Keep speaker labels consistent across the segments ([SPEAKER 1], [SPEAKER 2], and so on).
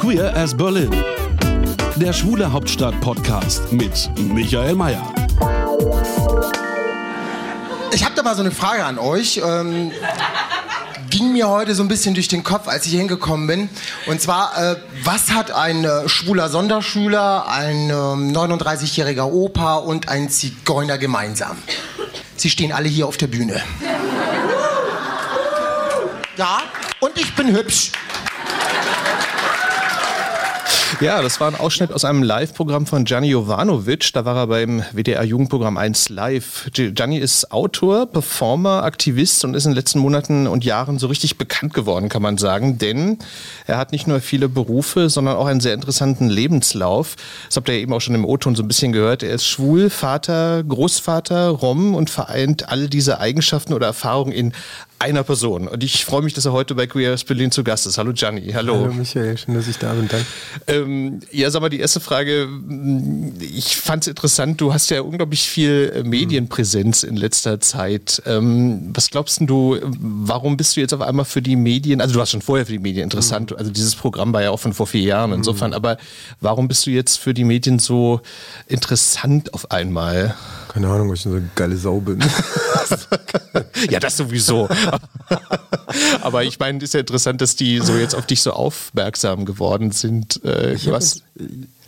[SPEAKER 1] Queer as Berlin. Der Schwule Hauptstadt-Podcast mit Michael Mayer.
[SPEAKER 2] Ich habe da mal so eine Frage an euch. Ähm, ging mir heute so ein bisschen durch den Kopf, als ich hier hingekommen bin. Und zwar, äh, was hat ein äh, schwuler Sonderschüler, ein äh, 39-jähriger Opa und ein Zigeuner gemeinsam? Sie stehen alle hier auf der Bühne. Ja, und ich bin hübsch.
[SPEAKER 3] Ja, das war ein Ausschnitt aus einem Live-Programm von Gianni Jovanovic. Da war er beim WDR-Jugendprogramm 1 Live. Gianni ist Autor, Performer, Aktivist und ist in den letzten Monaten und Jahren so richtig bekannt geworden, kann man sagen. Denn er hat nicht nur viele Berufe, sondern auch einen sehr interessanten Lebenslauf. Das habt ihr eben auch schon im O-Ton so ein bisschen gehört. Er ist schwul, Vater, Großvater, Rom und vereint all diese Eigenschaften oder Erfahrungen in einer Person. Und ich freue mich, dass er heute bei Queer as Berlin zu Gast ist. Hallo Gianni, hallo.
[SPEAKER 4] Hallo Michael, schön, dass ich da bin. Danke.
[SPEAKER 3] Ähm, ja, sag mal, die erste Frage. Ich fand es interessant, du hast ja unglaublich viel äh, Medienpräsenz in letzter Zeit. Ähm, was glaubst du, warum bist du jetzt auf einmal für die Medien, also du warst schon vorher für die Medien interessant, also dieses Programm war ja auch von vor vier Jahren insofern, aber warum bist du jetzt für die Medien so interessant auf einmal?
[SPEAKER 4] Keine Ahnung, weil ich so eine geile Sau bin.
[SPEAKER 3] ja, das sowieso. Aber ich meine, es ist ja interessant, dass die so jetzt auf dich so aufmerksam geworden sind. Äh, was?
[SPEAKER 4] jetzt-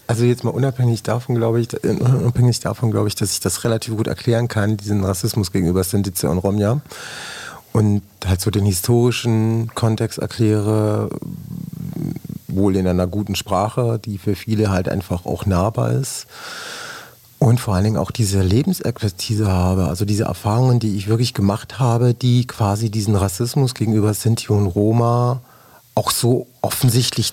[SPEAKER 4] Also jetzt mal unabhängig davon, glaube ich, äh, unabhängig davon, glaube ich, dass ich das relativ gut erklären kann, diesen Rassismus gegenüber Sintize und Romja. Und halt so den historischen Kontext erkläre, wohl in einer guten Sprache, die für viele halt einfach auch nahbar ist. Und vor allen Dingen auch diese Lebensexpertise habe, also diese Erfahrungen, die ich wirklich gemacht habe, die quasi diesen Rassismus gegenüber Sinti und Roma auch so offensichtlich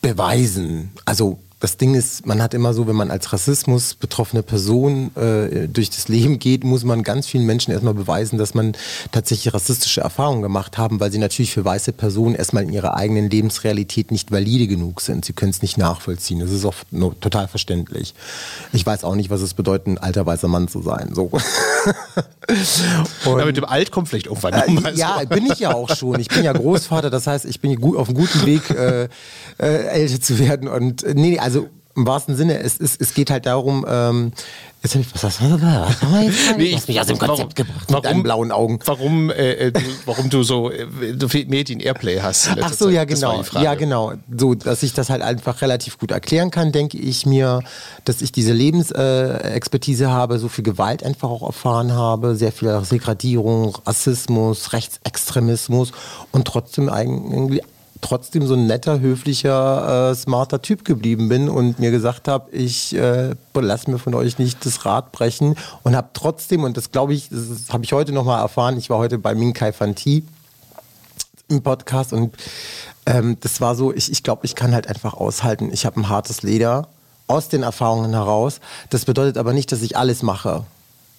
[SPEAKER 4] beweisen. Also das Ding ist, man hat immer so, wenn man als Rassismus betroffene Person äh, durch das Leben geht, muss man ganz vielen Menschen erstmal beweisen, dass man tatsächlich rassistische Erfahrungen gemacht haben, weil sie natürlich für weiße Personen erstmal in ihrer eigenen Lebensrealität nicht valide genug sind. Sie können es nicht nachvollziehen. Das ist auch no, total verständlich. Ich weiß auch nicht, was es bedeutet, ein alter weißer Mann zu sein. So. Und-
[SPEAKER 3] Ja, mit dem Alt kommt vielleicht irgendwann
[SPEAKER 4] äh, ja,
[SPEAKER 3] so.
[SPEAKER 4] bin ich ja auch schon. Ich bin ja Großvater, das heißt, ich bin gut, auf einem guten Weg, äh, äh, älter zu werden. Und äh, nee, also im wahrsten Sinne, es, es, es geht halt darum, ähm, jetzt hab ich, was, was, was, was jetzt?
[SPEAKER 3] Nee,
[SPEAKER 4] du hast mich aus dem Konzept gebracht mit deinen blauen Augen.
[SPEAKER 3] Warum, äh, äh, du, warum du so, äh, so viel Medien-Airplay hast.
[SPEAKER 4] Ach so,
[SPEAKER 3] Zeit.
[SPEAKER 4] ja genau, ja genau, so dass ich das halt einfach relativ gut erklären kann, denke ich mir, dass ich diese Lebensexpertise äh, habe, so viel Gewalt einfach auch erfahren habe, sehr viel Segradierung, Rassismus, Rechtsextremismus und trotzdem irgendwie trotzdem so ein netter, höflicher, äh, smarter Typ geblieben bin und mir gesagt habe, ich äh, lass mir von euch nicht das Rad brechen und habe trotzdem, und das glaube ich, das habe ich heute nochmal erfahren, ich war heute bei Minkai Fanti im Podcast und ähm, das war so, ich, ich glaube, ich kann halt einfach aushalten. Ich habe ein hartes Leder aus den Erfahrungen heraus. Das bedeutet aber nicht, dass ich alles mache.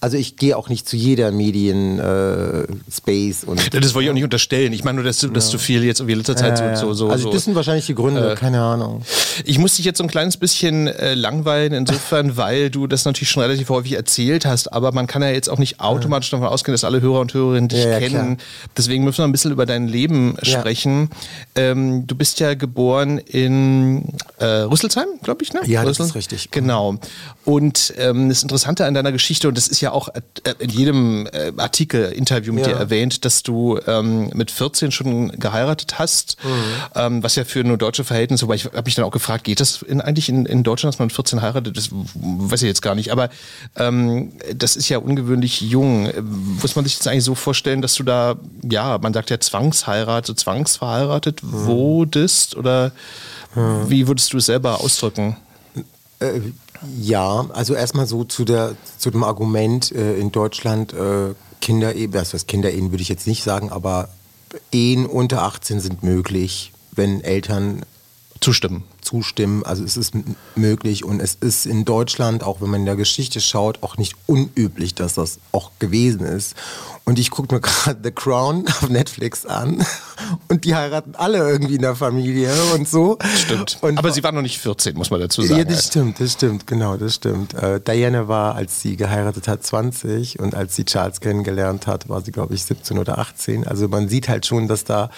[SPEAKER 4] Also ich gehe auch nicht zu jeder Medien äh, Space und
[SPEAKER 3] Das wollte ich auch nicht unterstellen. Ich meine nur, dass du, dass du viel jetzt in letzter Zeit
[SPEAKER 4] Äh,
[SPEAKER 3] so, so, so.
[SPEAKER 4] also
[SPEAKER 3] so
[SPEAKER 4] das sind wahrscheinlich die Gründe, keine Ahnung.
[SPEAKER 3] Ich muss dich jetzt so ein kleines bisschen äh, langweilen, insofern, weil du das natürlich schon relativ häufig erzählt hast, aber man kann ja jetzt auch nicht automatisch davon ausgehen, dass alle Hörer und Hörerinnen dich
[SPEAKER 4] Ja, ja,
[SPEAKER 3] kennen.
[SPEAKER 4] klar.
[SPEAKER 3] Deswegen müssen wir ein bisschen über dein Leben
[SPEAKER 4] Ja.
[SPEAKER 3] sprechen. Ähm, du bist ja geboren in äh, Rüsselsheim, glaube ich, ne?
[SPEAKER 4] Ja, das
[SPEAKER 3] Rüssel-
[SPEAKER 4] ist richtig.
[SPEAKER 3] Genau. Und ähm, das Interessante an deiner Geschichte, und das ist ja auch äh, in jedem äh, Artikel, Interview mit
[SPEAKER 4] Ja.
[SPEAKER 3] dir erwähnt, dass du ähm, mit 14 schon geheiratet hast,
[SPEAKER 4] Mhm.
[SPEAKER 3] ähm, was ja für nur deutsche Verhältnisse, aber ich habe mich dann auch gefragt, geht das in, eigentlich in, in Deutschland, dass man mit 14 heiratet? Das weiß ich jetzt gar nicht, aber ähm, das ist ja ungewöhnlich jung. Äh, Muss man sich das eigentlich so vorstellen, dass du da, ja, man sagt ja Zwangsheirat, so zwangsverheiratet
[SPEAKER 4] Mhm.
[SPEAKER 3] wurdest oder wie würdest du es selber ausdrücken?
[SPEAKER 4] Ja, also erstmal so zu, der, zu dem Argument äh, in Deutschland, äh, Kinderehen, was heißt Kinderehen würde ich jetzt nicht sagen, aber Ehen unter 18 sind möglich, wenn Eltern
[SPEAKER 3] zustimmen.
[SPEAKER 4] Zustimmen. Also es ist möglich und es ist in Deutschland, auch wenn man in der Geschichte schaut, auch nicht unüblich, dass das auch gewesen ist. Und ich gucke mir gerade The Crown auf Netflix an und die heiraten alle irgendwie in der Familie und so.
[SPEAKER 3] Stimmt.
[SPEAKER 4] Und
[SPEAKER 3] Aber sie waren noch nicht 14, muss man dazu sagen.
[SPEAKER 4] Ja, das stimmt, das stimmt, genau, das stimmt. Äh, Diana war, als sie geheiratet hat, 20 und als sie Charles kennengelernt hat, war sie, glaube ich, 17 oder 18. Also man sieht halt schon, dass da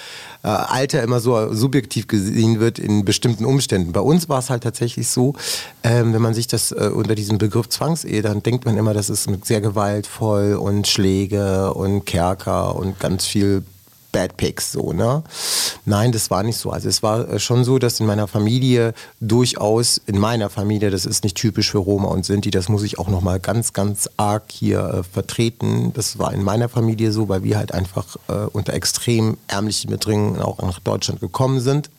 [SPEAKER 4] äh, Alter immer so subjektiv gesehen wird in bestimmten Umständen. Bei uns war es halt tatsächlich so, ähm, wenn man sich das äh, unter diesem Begriff Zwangsehe, dann denkt man immer, das ist sehr gewaltvoll und Schläge und Kerker und ganz viel Bad Pigs so, ne? Nein, das war nicht so. Also es war äh, schon so, dass in meiner Familie durchaus, in meiner Familie, das ist nicht typisch für Roma und Sinti, das muss ich auch nochmal ganz, ganz arg hier äh, vertreten. Das war in meiner Familie so, weil wir halt einfach äh, unter extrem ärmlichen Bedingungen auch nach Deutschland gekommen sind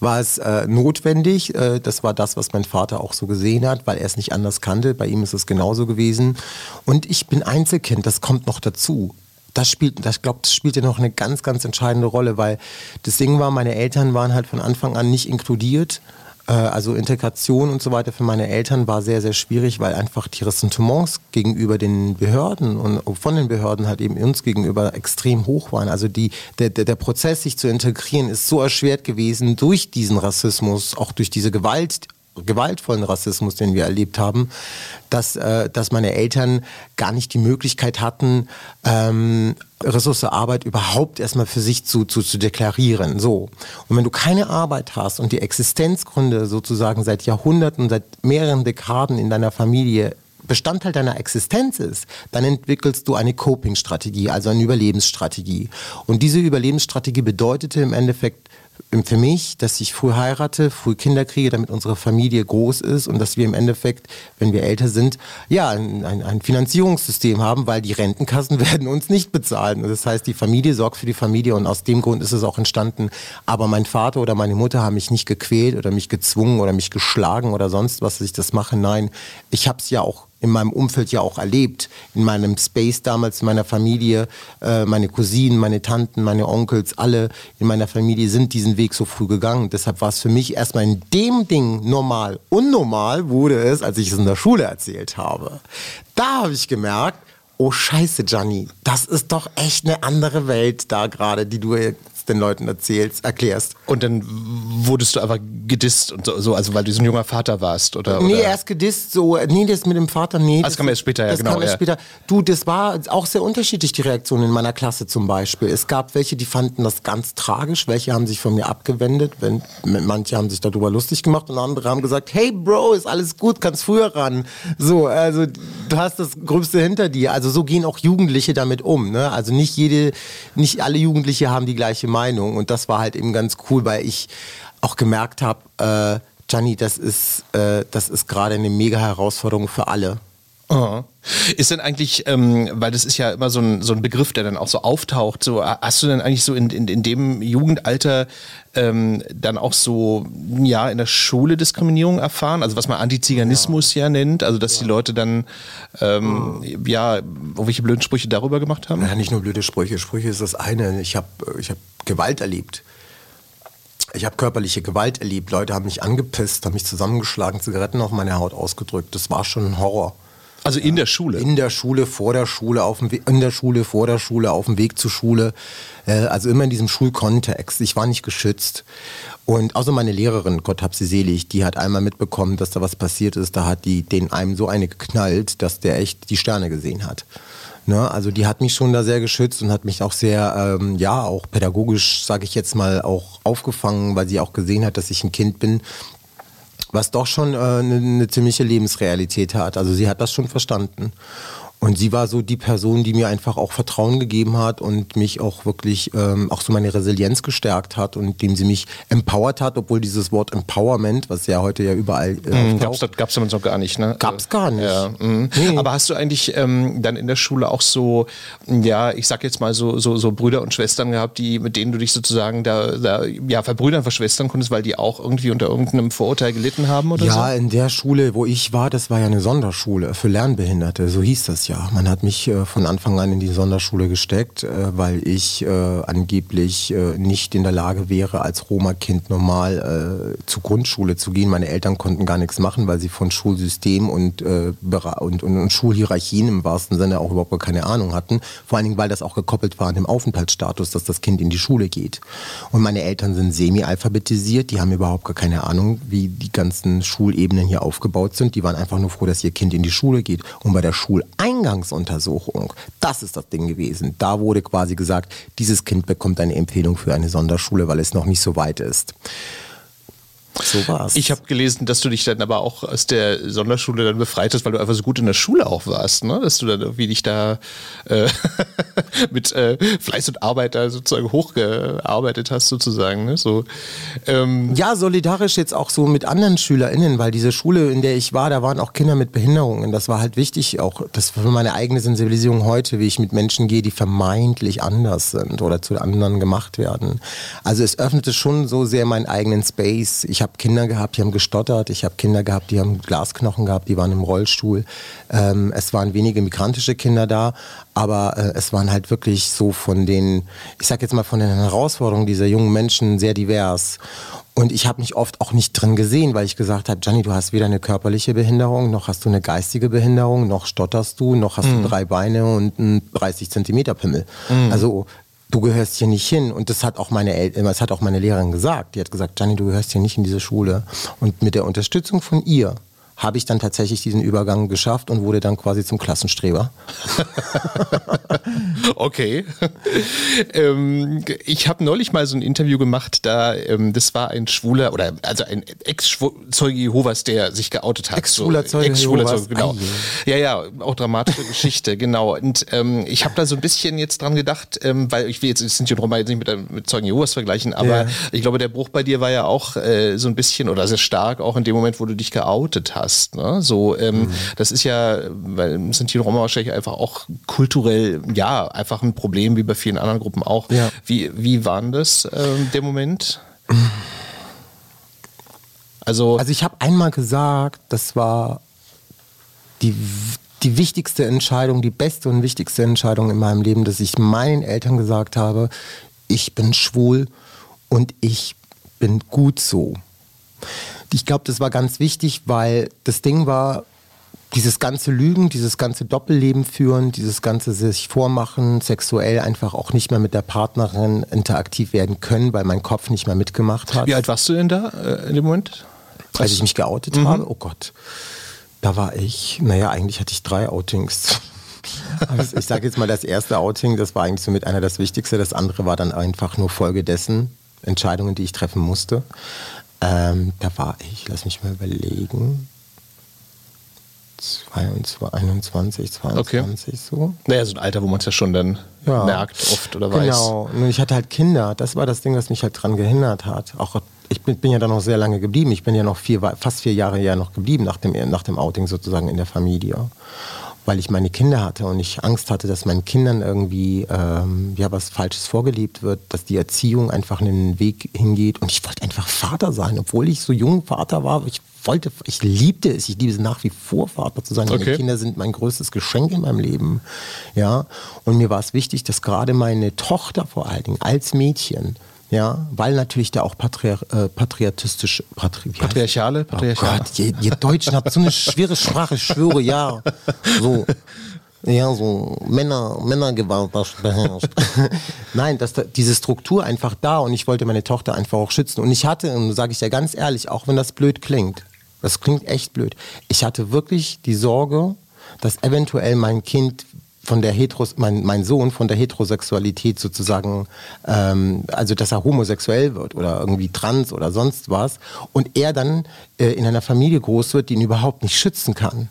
[SPEAKER 4] war es äh, notwendig. Äh, das war das, was mein Vater auch so gesehen hat, weil er es nicht anders kannte. Bei ihm ist es genauso gewesen. Und ich bin Einzelkind, das kommt noch dazu. Das spielt, das glaube, das spielte noch eine ganz, ganz entscheidende Rolle, weil das Ding war, meine Eltern waren halt von Anfang an nicht inkludiert. Äh, also Integration und so weiter für meine Eltern war sehr, sehr schwierig, weil einfach die Ressentiments gegenüber den Behörden und von den Behörden halt eben uns gegenüber extrem hoch waren. Also die, der, der, der Prozess, sich zu integrieren, ist so erschwert gewesen durch diesen Rassismus, auch durch diese Gewalt, gewaltvollen Rassismus, den wir erlebt haben, dass, äh, dass meine Eltern gar nicht die Möglichkeit hatten, ähm, Ressource Arbeit überhaupt erstmal für sich zu, zu, zu deklarieren. So. Und wenn du keine Arbeit hast und die Existenzgründe sozusagen seit Jahrhunderten, seit mehreren Dekaden in deiner Familie Bestandteil deiner Existenz ist, dann entwickelst du eine Coping-Strategie, also eine Überlebensstrategie. Und diese Überlebensstrategie bedeutete im Endeffekt für mich, dass ich früh heirate, früh Kinder kriege, damit unsere Familie groß ist und dass wir im Endeffekt, wenn wir älter sind, ja, ein, ein, ein Finanzierungssystem haben, weil die Rentenkassen werden uns nicht bezahlen. Das heißt, die Familie sorgt für die Familie und aus dem Grund ist es auch entstanden. Aber mein Vater oder meine Mutter haben mich nicht gequält oder mich gezwungen oder mich geschlagen oder sonst was, dass ich das mache. Nein, ich habe es ja auch in meinem Umfeld ja auch erlebt, in meinem Space damals, in meiner Familie, äh, meine Cousinen, meine Tanten, meine Onkels, alle in meiner Familie sind diesen Weg so früh gegangen. Deshalb war es für mich erstmal in dem Ding normal. Unnormal wurde es, als ich es in der Schule erzählt habe. Da habe ich gemerkt, oh scheiße, Gianni, das ist doch echt eine andere Welt da gerade, die du den Leuten erzählst, erklärst.
[SPEAKER 3] Und dann wurdest du aber gedisst und so, also weil du so ein junger Vater warst, oder?
[SPEAKER 4] Nee,
[SPEAKER 3] oder?
[SPEAKER 4] erst gedisst, so, nee, das mit dem Vater, nee.
[SPEAKER 3] Das, das kam erst später, ja,
[SPEAKER 4] das
[SPEAKER 3] genau.
[SPEAKER 4] Kam erst
[SPEAKER 3] ja.
[SPEAKER 4] später. Du, das war auch sehr unterschiedlich, die Reaktion in meiner Klasse zum Beispiel. Es gab welche, die fanden das ganz tragisch, welche haben sich von mir abgewendet, wenn, manche haben sich darüber lustig gemacht und andere haben gesagt, hey Bro, ist alles gut, kannst früher ran. So, also du hast das Gröbste hinter dir. Also so gehen auch Jugendliche damit um. Ne? Also nicht jede, nicht alle Jugendliche haben die gleiche Meinung und das war halt eben ganz cool, weil ich auch gemerkt habe, äh, Gianni, das ist, äh, das ist gerade eine mega Herausforderung für alle.
[SPEAKER 3] Oh. Ist denn eigentlich, ähm, weil das ist ja immer so ein, so ein Begriff, der dann auch so auftaucht, so hast du denn eigentlich so in, in, in dem Jugendalter ähm, dann auch so, ja, in der Schule Diskriminierung erfahren? Also was man Antiziganismus ja, ja nennt, also dass ja. die Leute dann, ähm, mhm. ja, irgendwelche blöden Sprüche darüber gemacht haben?
[SPEAKER 4] Ja, nicht nur blöde Sprüche. Sprüche ist das eine. Ich habe ich hab Gewalt erlebt. Ich habe körperliche Gewalt erlebt. Leute haben mich angepisst, haben mich zusammengeschlagen, Zigaretten auf meine Haut ausgedrückt. Das war schon ein Horror.
[SPEAKER 3] Also in der Schule?
[SPEAKER 4] In der Schule, vor der Schule, auf dem in der Schule, vor der Schule, auf dem Weg zur Schule. Äh, also immer in diesem Schulkontext. Ich war nicht geschützt. Und außer meine Lehrerin, Gott hab sie selig, die hat einmal mitbekommen, dass da was passiert ist. Da hat die den einem so eine geknallt, dass der echt die Sterne gesehen hat. Ne? Also die hat mich schon da sehr geschützt und hat mich auch sehr, ähm, ja, auch pädagogisch, sage ich jetzt mal, auch aufgefangen, weil sie auch gesehen hat, dass ich ein Kind bin, was doch schon eine äh, ne, ne ziemliche Lebensrealität hat. Also sie hat das schon verstanden. Und sie war so die Person, die mir einfach auch Vertrauen gegeben hat und mich auch wirklich ähm, auch so meine Resilienz gestärkt hat und indem sie mich empowert hat, obwohl dieses Wort Empowerment, was ja heute ja überall
[SPEAKER 3] äh, mhm, gab's, gab's damals noch gar nicht, ne?
[SPEAKER 4] Gab's gar nicht. Ja,
[SPEAKER 3] mhm. nee. Aber hast du eigentlich ähm, dann in der Schule auch so, ja, ich sag jetzt mal so, so, so Brüder und Schwestern gehabt, die, mit denen du dich sozusagen da, da ja, verbrüdern, verschwestern konntest, weil die auch irgendwie unter irgendeinem Vorurteil gelitten haben oder
[SPEAKER 4] ja,
[SPEAKER 3] so?
[SPEAKER 4] Ja, in der Schule, wo ich war, das war ja eine Sonderschule für Lernbehinderte, so hieß das ja. Man hat mich äh, von Anfang an in die Sonderschule gesteckt, äh, weil ich äh, angeblich äh, nicht in der Lage wäre, als Roma-Kind normal äh, zur Grundschule zu gehen. Meine Eltern konnten gar nichts machen, weil sie von Schulsystem und, äh, und, und, und, Schulhierarchien im wahrsten Sinne auch überhaupt keine Ahnung hatten. Vor allen Dingen, weil das auch gekoppelt war an dem Aufenthaltsstatus, dass das Kind in die Schule geht. Und meine Eltern sind semi-alphabetisiert, die haben überhaupt gar keine Ahnung, wie die ganzen Schulebenen hier aufgebaut sind. Die waren einfach nur froh, dass ihr Kind in die Schule geht. Und bei der Schuleingangsuntersuchung, das ist das Ding gewesen. Da wurde quasi gesagt, dieses Kind bekommt eine Empfehlung für eine Sonderschule, weil es noch nicht so weit ist.
[SPEAKER 3] So war's. Ich habe gelesen, dass du dich dann aber auch aus der Sonderschule dann befreit hast, weil du einfach so gut in der Schule auch warst, ne? Dass du dann irgendwie dich da äh, mit äh, Fleiß und Arbeit da sozusagen hochgearbeitet hast, sozusagen. Ne? So,
[SPEAKER 4] ähm ja, solidarisch jetzt auch so mit anderen SchülerInnen, weil diese Schule, in der ich war, da waren auch Kinder mit Behinderungen. Das war halt wichtig, auch das für meine eigene Sensibilisierung heute, wie ich mit Menschen gehe, die vermeintlich anders sind oder zu anderen gemacht werden. Also es öffnete schon so sehr meinen eigenen Space. Ich habe Kinder gehabt, die haben gestottert. Ich habe Kinder gehabt, die haben Glasknochen gehabt, die waren im Rollstuhl. Ähm, es waren wenige migrantische Kinder da, aber äh, es waren halt wirklich so von den, ich sag jetzt mal von den Herausforderungen dieser jungen Menschen sehr divers. Und ich habe mich oft auch nicht drin gesehen, weil ich gesagt habe, Gianni, du hast weder eine körperliche Behinderung, noch hast du eine geistige Behinderung, noch stotterst du, noch hast mhm. du drei Beine und einen 30 Zentimeter Pimmel. Mhm. Also du gehörst hier nicht hin. Und das hat auch meine El das hat auch meine Lehrerin gesagt. Die hat gesagt, Gianni, du gehörst hier nicht in diese Schule. Und mit der Unterstützung von ihr habe ich dann tatsächlich diesen Übergang geschafft und wurde dann quasi zum Klassenstreber.
[SPEAKER 3] okay. ähm, ich habe neulich mal so ein Interview gemacht, da ähm, das war ein Schwuler oder also ein Ex-Zeuge Jehovas, der sich geoutet hat.
[SPEAKER 4] Ex-Schwuler Zeuge Ex Jehovas.
[SPEAKER 3] Genau. Ja, ja, auch dramatische Geschichte, genau. Und ähm, ich habe da so ein bisschen jetzt dran gedacht, ähm, weil ich will jetzt Sinti und Roma jetzt nicht mit, mit Zeugen Jehovas vergleichen, aber ja. ich glaube, der Bruch bei dir war ja auch äh, so ein bisschen oder sehr stark auch in dem Moment, wo du dich geoutet hast hast. Ne? So, ähm, mhm. das ist ja, weil Sinti und Roma wahrscheinlich einfach auch kulturell, ja, einfach ein Problem wie bei vielen anderen Gruppen auch. Ja. Wie, wie war denn das, ähm, der Moment?
[SPEAKER 4] Also, also ich habe einmal gesagt, das war die, die wichtigste Entscheidung, die beste und wichtigste Entscheidung in meinem Leben, dass ich meinen Eltern gesagt habe, ich bin schwul und ich bin gut so. Ich glaube, das war ganz wichtig, weil das Ding war, dieses ganze Lügen, dieses ganze Doppelleben führen, dieses ganze sich vormachen, sexuell einfach auch nicht mehr mit der Partnerin interaktiv werden können, weil mein Kopf nicht mehr mitgemacht hat.
[SPEAKER 3] Wie alt warst du denn da äh, in dem Moment?
[SPEAKER 4] Als ich mich geoutet mhm. habe? Oh Gott. Da war ich, naja, eigentlich hatte ich drei Outings. Also ich sage jetzt mal, das erste Outing, das war eigentlich so mit einer das Wichtigste. Das andere war dann einfach nur Folge dessen, Entscheidungen, die ich treffen musste. Ähm, da war ich, lass mich mal überlegen. 22, 21, 22 okay. so.
[SPEAKER 3] Naja, so ein Alter, wo man es ja schon dann ja. merkt oft oder weiß.
[SPEAKER 4] Genau, und ich hatte halt Kinder. Das war das Ding, was mich halt dran gehindert hat. Auch ich bin, bin ja dann noch sehr lange geblieben. Ich bin ja noch vier, fast vier Jahre ja noch geblieben nach dem, nach dem Outing sozusagen in der Familie weil ich meine Kinder hatte und ich Angst hatte, dass meinen Kindern irgendwie ähm, ja was Falsches vorgelebt wird, dass die Erziehung einfach einen Weg hingeht und ich wollte einfach Vater sein, obwohl ich so jung Vater war. Ich wollte, ich liebte es, ich liebe es nach wie vor Vater zu sein. Okay. Meine Kinder sind mein größtes Geschenk in meinem Leben, ja. Und mir war es wichtig, dass gerade meine Tochter vor allen Dingen als Mädchen ja, weil natürlich da auch patriar äh, patriotistisch,
[SPEAKER 3] patri patriarchale,
[SPEAKER 4] patriarchale. Oh Gott, ihr, ihr Deutschen habt so eine schwere Sprache, ich schwöre, ja. So, ja, so Männer, Männergewalt beherrscht. Nein, dass da, diese Struktur einfach da und ich wollte meine Tochter einfach auch schützen. Und ich hatte, und sage ich ja ganz ehrlich, auch wenn das blöd klingt, das klingt echt blöd, ich hatte wirklich die Sorge, dass eventuell mein Kind von der Heteros, mein, mein Sohn von der Heterosexualität sozusagen, ähm, also dass er homosexuell wird oder irgendwie trans oder sonst was und er dann äh, in einer Familie groß wird, die ihn überhaupt nicht schützen kann.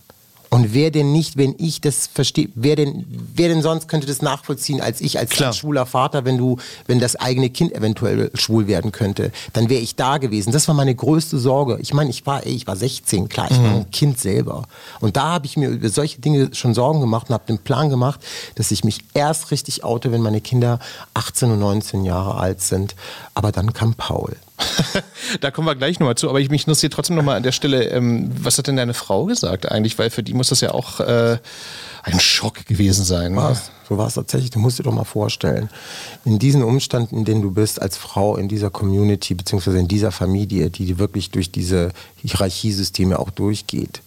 [SPEAKER 4] Und wer denn nicht, wenn ich das verstehe, wer denn, wer denn sonst könnte das nachvollziehen als ich als, als schwuler Vater, wenn du, wenn das eigene Kind eventuell schwul werden könnte, dann wäre ich da gewesen. Das war meine größte Sorge. Ich meine, ich war, ey, ich war 16, klar, ich mhm. war ein Kind selber. Und da habe ich mir über solche Dinge schon Sorgen gemacht und habe den Plan gemacht, dass ich mich erst richtig oute, wenn meine Kinder 18 und 19 Jahre alt sind. Aber dann kam Paul.
[SPEAKER 3] da kommen wir gleich nochmal zu, aber ich mich interessiert trotzdem nochmal an der Stelle, ähm, was hat denn deine Frau gesagt eigentlich? Weil für die muss das ja auch äh, ein Schock gewesen sein.
[SPEAKER 4] Was? So war es tatsächlich. Du musst dir doch mal vorstellen, in diesen Umständen, in denen du bist als Frau in dieser Community, beziehungsweise in dieser Familie, die wirklich durch diese Hierarchiesysteme auch durchgeht,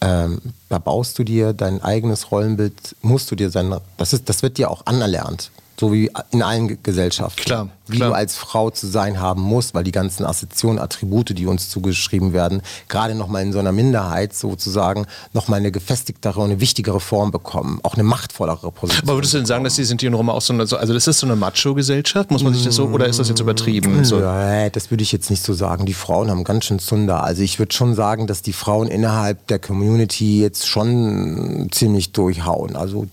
[SPEAKER 4] ähm, da baust du dir dein eigenes Rollenbild, musst du dir sein, das, ist, das wird dir auch anerlernt so wie in allen Gesellschaften.
[SPEAKER 3] Klar,
[SPEAKER 4] wie
[SPEAKER 3] klar.
[SPEAKER 4] du als Frau zu sein haben musst, weil die ganzen Assoziationen, Attribute, die uns zugeschrieben werden, gerade nochmal in so einer Minderheit sozusagen nochmal eine gefestigtere und eine wichtigere Form bekommen, auch eine machtvollere Position.
[SPEAKER 3] Aber würdest du denn sagen, dass die sind hier in Roma auch so eine, also das ist so eine Macho-Gesellschaft, muss man sich das so, oder ist das jetzt übertrieben?
[SPEAKER 4] So? Nee, das würde ich jetzt nicht so sagen. Die Frauen haben ganz schön Zunder. Also ich würde schon sagen, dass die Frauen innerhalb der Community jetzt schon ziemlich durchhauen. Also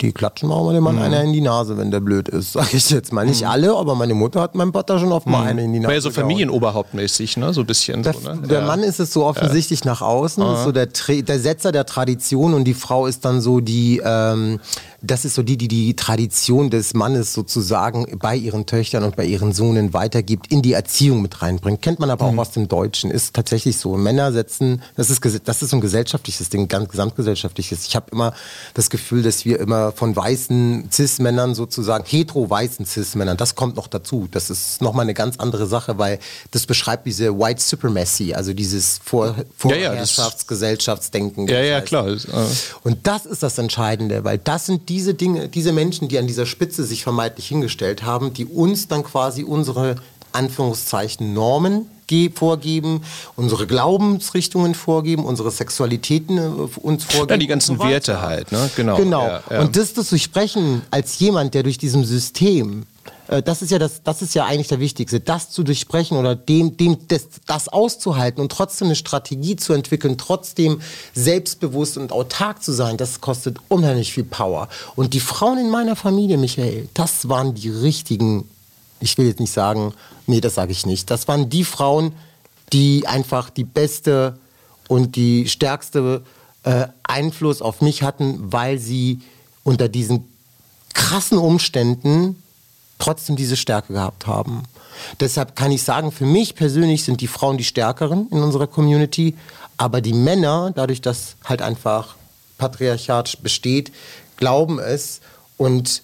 [SPEAKER 4] die klatschen auch mal dem Mann mhm. einer in die Nase, wenn der blöd ist. Sag ich jetzt mal. Nicht mhm. alle, aber meine Mutter hat meinem Vater schon oft mal mhm. eine in die Nase.
[SPEAKER 3] War ja so Familienoberhauptmäßig, ne? So ein bisschen.
[SPEAKER 4] Der,
[SPEAKER 3] so, ne?
[SPEAKER 4] der ja. Mann ist es so offensichtlich ja. nach außen, ist so der, der Setzer der Tradition und die Frau ist dann so die, ähm, das ist so die, die die Tradition des Mannes sozusagen bei ihren Töchtern und bei ihren Sohnen weitergibt, in die Erziehung mit reinbringt. Kennt man aber mhm. auch aus dem Deutschen. Ist tatsächlich so. Männer setzen, das ist, das ist so ein gesellschaftliches Ding, ganz gesamtgesellschaftliches. Ich habe immer das Gefühl, dass wir immer von weißen Cis-Männern sozusagen, hetero-weißen Cis-Männern, das kommt noch dazu. Das ist nochmal eine ganz andere Sache, weil das beschreibt diese White Supremacy, also dieses Vor Vorherrschaftsgesellschaftsdenken.
[SPEAKER 3] Ja, ja, klar.
[SPEAKER 4] Und das ist das Entscheidende, weil das sind diese Dinge, diese Menschen, die an dieser Spitze sich vermeintlich hingestellt haben, die uns dann quasi unsere Anführungszeichen Normen vorgeben, unsere Glaubensrichtungen vorgeben, unsere Sexualitäten äh, uns vorgeben. Ja,
[SPEAKER 3] die ganzen so Werte halt, ne?
[SPEAKER 4] Genau. genau. Ja, ja. Und das, das zu sprechen als jemand, der durch diesem System das ist ja das, das ist ja eigentlich der Wichtigste, das zu durchbrechen oder dem, dem das, das auszuhalten und trotzdem eine Strategie zu entwickeln, trotzdem selbstbewusst und autark zu sein, das kostet unheimlich viel Power. Und die Frauen in meiner Familie, Michael, das waren die richtigen, ich will jetzt nicht sagen, Nee, das sage ich nicht. Das waren die Frauen, die einfach die beste und die stärkste äh, Einfluss auf mich hatten, weil sie unter diesen krassen Umständen trotzdem diese Stärke gehabt haben. Deshalb kann ich sagen, für mich persönlich sind die Frauen die Stärkeren in unserer Community, aber die Männer, dadurch, dass halt einfach Patriarchat besteht, glauben es und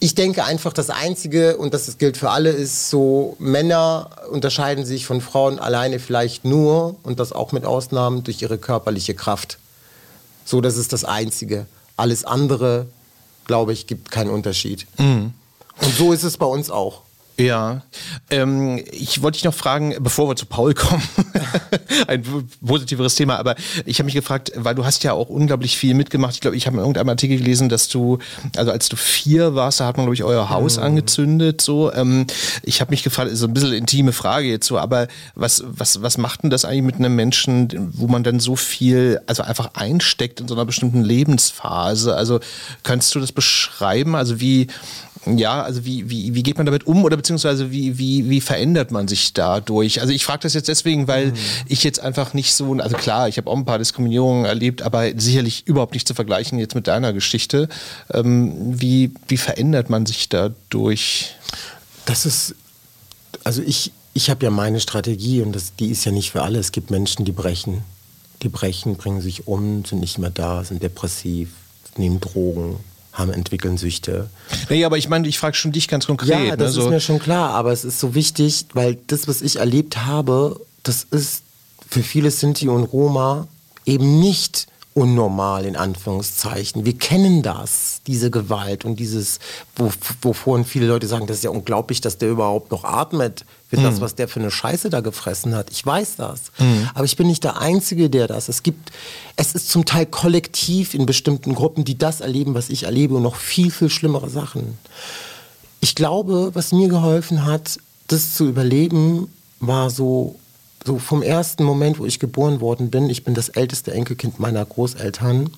[SPEAKER 4] ich denke einfach, das Einzige, und das gilt für alle, ist so, Männer unterscheiden sich von Frauen alleine vielleicht nur, und das auch mit Ausnahmen, durch ihre körperliche Kraft. So, das ist das Einzige. Alles andere, glaube ich, gibt keinen Unterschied. Mhm. Und so ist es bei uns auch.
[SPEAKER 3] Ja, ähm, ich wollte dich noch fragen, bevor wir zu Paul kommen, ein positiveres Thema, aber ich habe mich gefragt, weil du hast ja auch unglaublich viel mitgemacht. Ich glaube, ich habe in irgendeinem Artikel gelesen, dass du, also als du vier warst, da hat man, glaube ich, euer Haus mhm. angezündet. So, ähm, ich habe mich gefragt, ist so ein bisschen intime Frage jetzt so, aber was, was, was macht denn das eigentlich mit einem Menschen, wo man dann so viel, also einfach einsteckt in so einer bestimmten Lebensphase? Also kannst du das beschreiben? Also wie ja, also wie, wie, wie geht man damit um oder beziehungsweise wie, wie, wie verändert man sich dadurch? Also ich frage das jetzt deswegen, weil mhm. ich jetzt einfach nicht so, also klar, ich habe auch ein paar Diskriminierungen erlebt, aber sicherlich überhaupt nicht zu vergleichen jetzt mit deiner Geschichte. Ähm, wie, wie verändert man sich dadurch?
[SPEAKER 4] Das ist, also ich, ich habe ja meine Strategie und das, die ist ja nicht für alle. Es gibt Menschen, die brechen. Die brechen, bringen sich um, sind nicht mehr da, sind depressiv, nehmen Drogen, haben, entwickeln Süchte.
[SPEAKER 3] Nee, aber ich meine, ich frage schon dich ganz konkret.
[SPEAKER 4] Ja, das ne, so. ist mir schon klar, aber es ist so wichtig, weil das, was ich erlebt habe, das ist für viele Sinti und Roma eben nicht unnormal in Anführungszeichen. Wir kennen das, diese Gewalt und dieses, wovon viele Leute sagen, das ist ja unglaublich, dass der überhaupt noch atmet für mhm. das, was der für eine Scheiße da gefressen hat. Ich weiß das. Mhm. Aber ich bin nicht der Einzige, der das. Es gibt, es ist zum Teil kollektiv in bestimmten Gruppen, die das erleben, was ich erlebe und noch viel, viel schlimmere Sachen. Ich glaube, was mir geholfen hat, das zu überleben, war so so vom ersten Moment, wo ich geboren worden bin, ich bin das älteste Enkelkind meiner Großeltern,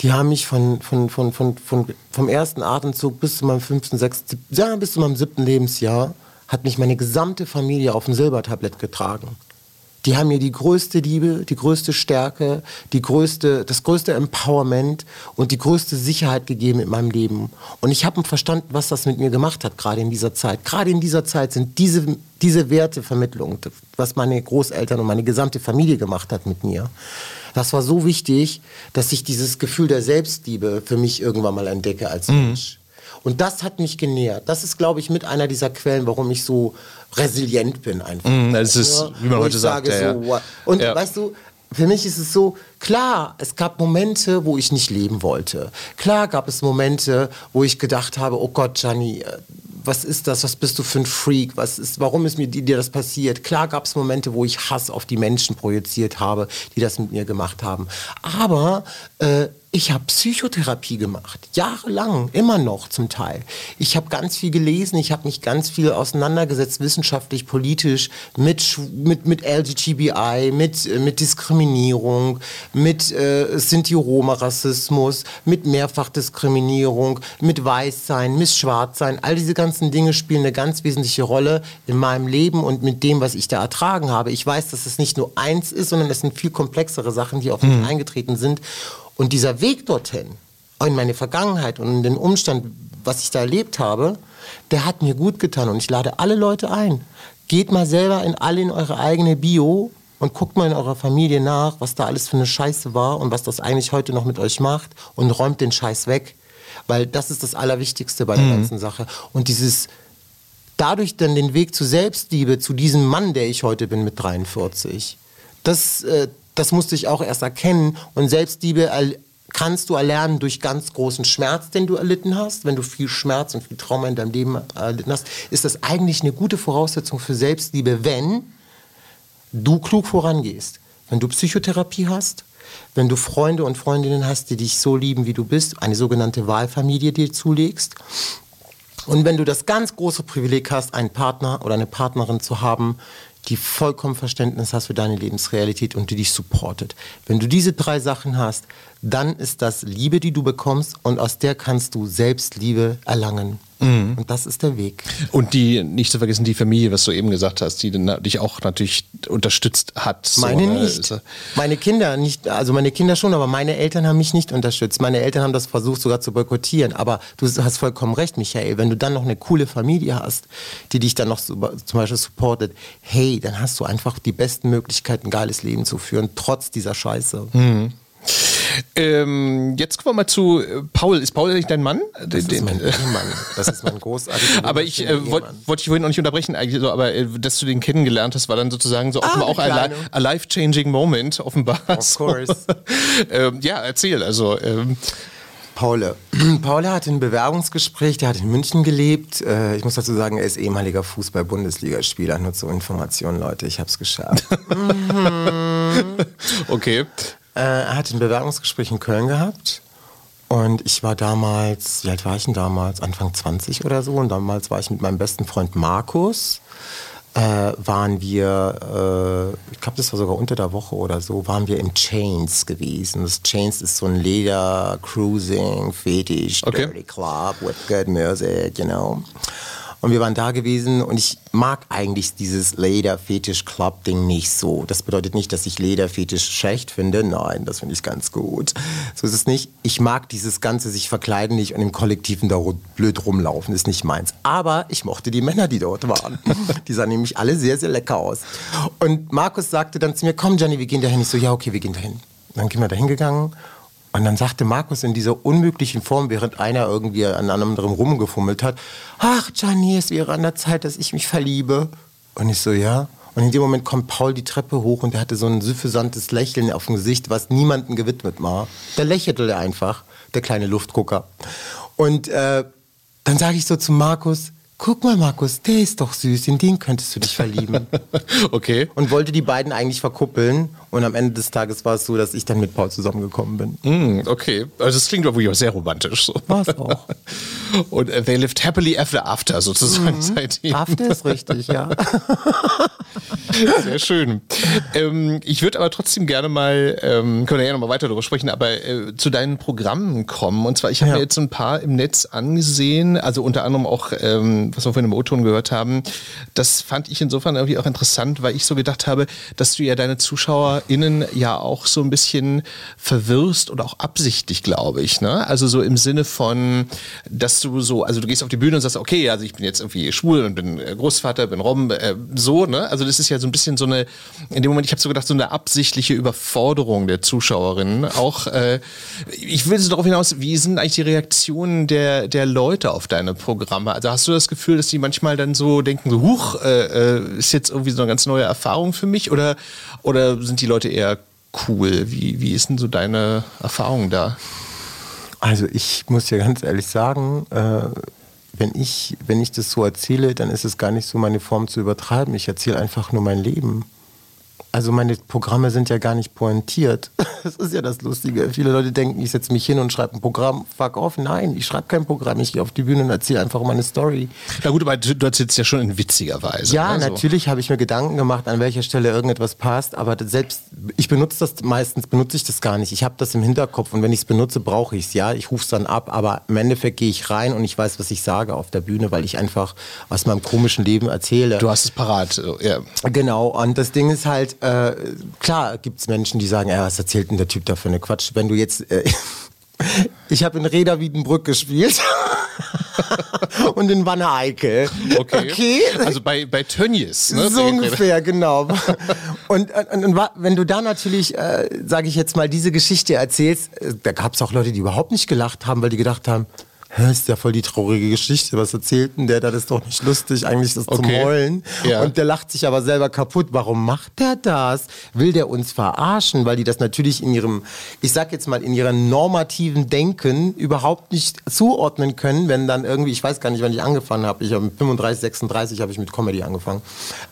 [SPEAKER 4] die haben mich von, von, von, von, von, vom ersten Atemzug bis zu meinem fünften, sechsten, ja, bis zu meinem siebten Lebensjahr, hat mich meine gesamte Familie auf ein Silbertablett getragen. Die haben mir die größte Liebe, die größte Stärke, die größte, das größte Empowerment und die größte Sicherheit gegeben in meinem Leben. Und ich habe verstanden, was das mit mir gemacht hat, gerade in dieser Zeit. Gerade in dieser Zeit sind diese, diese Wertevermittlung, was meine Großeltern und meine gesamte Familie gemacht hat mit mir. Das war so wichtig, dass ich dieses Gefühl der Selbstliebe für mich irgendwann mal entdecke als mhm. Und das hat mich genährt. Das ist, glaube ich, mit einer dieser Quellen, warum ich so resilient bin einfach.
[SPEAKER 3] Mm, das ist, wie man heute sagt. Ja,
[SPEAKER 4] so, ja. Und weißt du, für mich ist es so, klar, es gab Momente, wo ich nicht leben wollte. Klar gab es Momente, wo ich gedacht habe, oh Gott, Gianni, äh, was ist das, was bist du für ein Freak, was ist, warum ist mir dir das passiert? Klar gab es Momente, wo ich Hass auf die Menschen projiziert habe, die das mit mir gemacht haben. Aber äh, ich habe Psychotherapie gemacht, jahrelang, immer noch zum Teil. Ich habe ganz viel gelesen, ich habe mich ganz viel auseinandergesetzt, wissenschaftlich, politisch, mit, mit, mit LGBTI, mit, äh, mit Diskriminierung, mit äh, Sinti-Roma-Rassismus, mit Mehrfachdiskriminierung, mit Weißsein, mit Schwarzsein. All diese ganzen Dinge spielen eine ganz wesentliche Rolle in meinem Leben und mit dem, was ich da ertragen habe. Ich weiß, dass es nicht nur eins ist, sondern es sind viel komplexere Sachen, die auf mich mhm. eingetreten sind. Und dieser Weg dorthin, in meine Vergangenheit und in den Umstand, was ich da erlebt habe, der hat mir gut getan. Und ich lade alle Leute ein. Geht mal selber in alle in eure eigene Bio und guckt mal in eurer Familie nach, was da alles für eine Scheiße war und was das eigentlich heute noch mit euch macht und räumt den Scheiß weg. Weil das ist das Allerwichtigste bei der mhm. ganzen Sache. Und dieses dadurch dann den Weg zu Selbstliebe, zu diesem Mann, der ich heute bin mit 43, das, äh, das musste ich auch erst erkennen. Und Selbstliebe kannst du erlernen durch ganz großen Schmerz, den du erlitten hast. Wenn du viel Schmerz und viel Trauma in deinem Leben erlitten hast, ist das eigentlich eine gute Voraussetzung für Selbstliebe, wenn du klug vorangehst. Wenn du Psychotherapie hast, wenn du Freunde und Freundinnen hast, die dich so lieben, wie du bist, eine sogenannte Wahlfamilie dir zulegst. Und wenn du das ganz große Privileg hast, einen Partner oder eine Partnerin zu haben, die vollkommen Verständnis hast für deine Lebensrealität und die dich supportet. Wenn du diese drei Sachen hast, dann ist das Liebe, die du bekommst und aus der kannst du Selbstliebe erlangen. Mhm. Und das ist der Weg.
[SPEAKER 3] Und die, nicht zu vergessen, die Familie, was du eben gesagt hast, die dich auch natürlich unterstützt hat.
[SPEAKER 4] Meine so, nicht. Äh, meine Kinder nicht, also meine Kinder schon, aber meine Eltern haben mich nicht unterstützt. Meine Eltern haben das versucht sogar zu boykottieren. Aber du hast vollkommen recht, Michael. Wenn du dann noch eine coole Familie hast, die dich dann noch zum Beispiel supportet, hey, dann hast du einfach die besten Möglichkeiten, ein geiles Leben zu führen, trotz dieser Scheiße. Mhm.
[SPEAKER 3] Ähm, jetzt kommen wir mal zu äh, Paul. Ist Paul eigentlich dein Mann?
[SPEAKER 4] Das den, ist mein Ehemann. Das ist mein großartiger
[SPEAKER 3] Aber ich äh, wollte wollt ich vorhin noch nicht unterbrechen, eigentlich so, aber äh, dass du den kennengelernt hast, war dann sozusagen so ah, auch ein, a life-changing Moment, offenbar.
[SPEAKER 4] Of course.
[SPEAKER 3] ähm, ja, erzähl. Also ähm,
[SPEAKER 4] Paul. Paul hatte ein Bewerbungsgespräch, der hat in München gelebt. Äh, ich muss dazu sagen, er ist ehemaliger Fußball-Bundesligaspieler. Nur zur Information, Leute, ich habe es geschafft.
[SPEAKER 3] okay.
[SPEAKER 4] Äh, er hat ein Bewerbungsgespräch in Köln gehabt. Und ich war damals, wie alt war ich denn damals? Anfang 20 oder so. Und damals war ich mit meinem besten Freund Markus. Äh, waren wir, äh, ich glaube, das war sogar unter der Woche oder so, waren wir im Chains gewesen. Das Chains ist so ein Leder, Cruising, Fetisch, okay. Dirty Club with good music, you know. Und wir waren da gewesen und ich mag eigentlich dieses Leder-Fetisch-Club-Ding nicht so. Das bedeutet nicht, dass ich Leder-Fetisch schlecht finde. Nein, das finde ich ganz gut. So ist es nicht. Ich mag dieses ganze sich verkleiden nicht und im Kollektiven da blöd rumlaufen. Ist nicht meins. Aber ich mochte die Männer, die dort waren. die sahen nämlich alle sehr, sehr lecker aus. Und Markus sagte dann zu mir, komm Gianni, wir gehen dahin. Ich so, ja, okay, wir gehen dahin. Dann sind wir dahin gegangen und dann sagte Markus in dieser unmöglichen Form, während einer irgendwie an einem anderen rumgefummelt hat, ach Gianni, es wäre an der Zeit, dass ich mich verliebe. Und ich so, ja. Und in dem Moment kommt Paul die Treppe hoch und er hatte so ein süffisantes Lächeln auf dem Gesicht, was niemandem gewidmet war. Da lächelte er einfach, der kleine Luftgucker. Und äh, dann sage ich so zu Markus, guck mal, Markus, der ist doch süß, in den könntest du dich verlieben.
[SPEAKER 3] okay.
[SPEAKER 4] Und wollte die beiden eigentlich verkuppeln. Und am Ende des Tages war es so, dass ich dann mit Paul zusammengekommen bin.
[SPEAKER 3] Mm, okay. Also das klingt aber auch sehr romantisch. So.
[SPEAKER 4] War es auch.
[SPEAKER 3] Und äh, they lived happily ever after sozusagen mhm. seitdem.
[SPEAKER 4] After ist richtig, ja.
[SPEAKER 3] Sehr schön. Ähm, ich würde aber trotzdem gerne mal, ähm, können wir ja noch mal weiter darüber sprechen, aber äh, zu deinen Programmen kommen. Und zwar, ich habe ja. mir jetzt ein paar im Netz angesehen, also unter anderem auch, ähm, was wir vorhin im O-Ton gehört haben. Das fand ich insofern irgendwie auch interessant, weil ich so gedacht habe, dass du ja deine ZuschauerInnen ja auch so ein bisschen verwirrst und auch absichtlich, glaube ich. Ne? Also so im Sinne von, dass du so, also du gehst auf die Bühne und sagst, okay, also ich bin jetzt irgendwie schwul und bin äh, Großvater, bin Rom, äh, so, ne? Also das ist ja so ein bisschen so eine, in dem Moment, ich habe so gedacht, so eine absichtliche Überforderung der Zuschauerinnen. Auch, äh, ich will so darauf hinaus, wie sind eigentlich die Reaktionen der, der Leute auf deine Programme? Also hast du das Gefühl, dass die manchmal dann so denken, so, huch, äh, äh, ist jetzt irgendwie so eine ganz neue Erfahrung für mich? Oder, oder sind die Leute eher cool? Wie, wie ist denn so deine Erfahrung da?
[SPEAKER 4] Also ich muss ja ganz ehrlich sagen, äh, wenn ich, wenn ich das so erzähle, dann ist es gar nicht so meine Form zu übertreiben. Ich erzähle einfach nur mein Leben. Also meine Programme sind ja gar nicht pointiert. Das ist ja das Lustige. Viele Leute denken, ich setze mich hin und schreibe ein Programm. Fuck off. Nein, ich schreibe kein Programm. Ich gehe auf die Bühne und erzähle einfach meine Story.
[SPEAKER 3] Na gut, aber du erzählst ja schon in witziger Weise.
[SPEAKER 4] Ja, ne? natürlich habe ich mir Gedanken gemacht, an welcher Stelle irgendetwas passt. Aber selbst, ich benutze das, meistens benutze ich das gar nicht. Ich habe das im Hinterkopf und wenn ich es benutze, brauche ich es. Ja, ich rufe es dann ab. Aber im Endeffekt gehe ich rein und ich weiß, was ich sage auf der Bühne, weil ich einfach aus meinem komischen Leben erzähle.
[SPEAKER 3] Du hast es parat. Ja.
[SPEAKER 4] Genau. Und das Ding ist halt, äh, klar gibt es Menschen, die sagen, ja, was erzählt denn der Typ da für eine Quatsch? Wenn du jetzt, äh, ich habe in Reda Wiedenbrück gespielt. und in Wanne Eickel.
[SPEAKER 3] Okay. okay. Also bei, bei Tönnies.
[SPEAKER 4] Ne? So ungefähr, genau. Und, und, und, wenn du da natürlich, äh, sage ich jetzt mal, diese Geschichte erzählst, äh, da gab es auch Leute, die überhaupt nicht gelacht haben, weil die gedacht haben, Hä, ist ja voll die traurige Geschichte. Was erzählt denn der? Das ist doch nicht lustig, eigentlich das okay. zum Heulen. Ja. Und der lacht sich aber selber kaputt. Warum macht der das? Will der uns verarschen? Weil die das natürlich in ihrem, ich sag jetzt mal, in ihrem normativen Denken überhaupt nicht zuordnen können, wenn dann irgendwie, ich weiß gar nicht, wann ich angefangen habe, ich habe mit 35, 36 habe ich mit Comedy angefangen,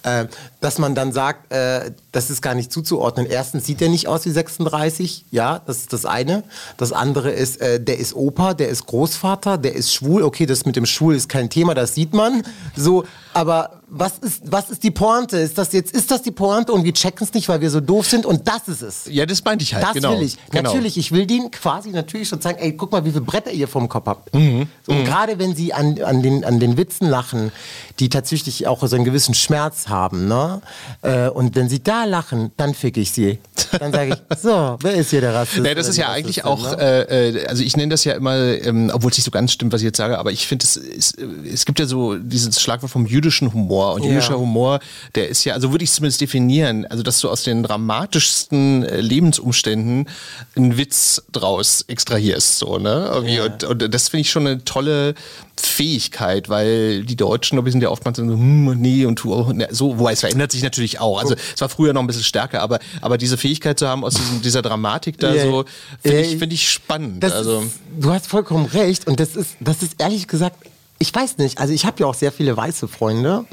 [SPEAKER 4] äh, dass man dann sagt, äh, das ist gar nicht zuzuordnen. Erstens sieht er nicht aus wie 36, ja, das ist das eine. Das andere ist, äh, der ist Opa, der ist Großvater Vater, der ist schwul. Okay, das mit dem Schwul ist kein Thema, das sieht man. So, aber was ist, was ist die Pointe? Ist das jetzt, ist das die Pointe und wir checken es nicht, weil wir so doof sind und das ist es.
[SPEAKER 3] Ja, das meinte ich halt.
[SPEAKER 4] Das
[SPEAKER 3] genau.
[SPEAKER 4] will ich. Genau. Natürlich, ich will denen quasi natürlich schon zeigen, ey, guck mal, wie viele Bretter ihr vom Kopf habt. Mhm. So, und mhm. gerade wenn sie an, an, den, an den Witzen lachen, die tatsächlich auch so einen gewissen Schmerz haben, ne? Äh, und wenn sie da lachen, dann fick ich sie. Dann sage ich, so, wer ist hier der Rassist?
[SPEAKER 3] Ja, das ist ja eigentlich auch, ne? äh, äh, also ich nenne das ja immer, ähm, obwohl es nicht so ganz stimmt, was ich jetzt sage, aber ich finde, es, es, es gibt ja so dieses Schlagwort vom jüdischen Humor und jüdischer ja. Humor der ist ja, also würde ich zumindest definieren, also dass du aus den dramatischsten äh, Lebensumständen einen Witz draus extrahierst, so, ne? Ja. Und, und das finde ich schon eine tolle Fähigkeit, weil die Deutschen, glaube ich, sind ja oftmals so, hm, nee und tu ne, so, wobei es verändert sich natürlich auch. Also es war früher noch ein bisschen stärker, aber, aber diese Fähigkeit zu haben aus diesem, dieser Dramatik da so, finde ich, find ich spannend. also.
[SPEAKER 4] Ist, du hast vollkommen recht und das ist, das ist ehrlich gesagt, ich weiß nicht, also ich habe ja auch sehr viele weiße Freunde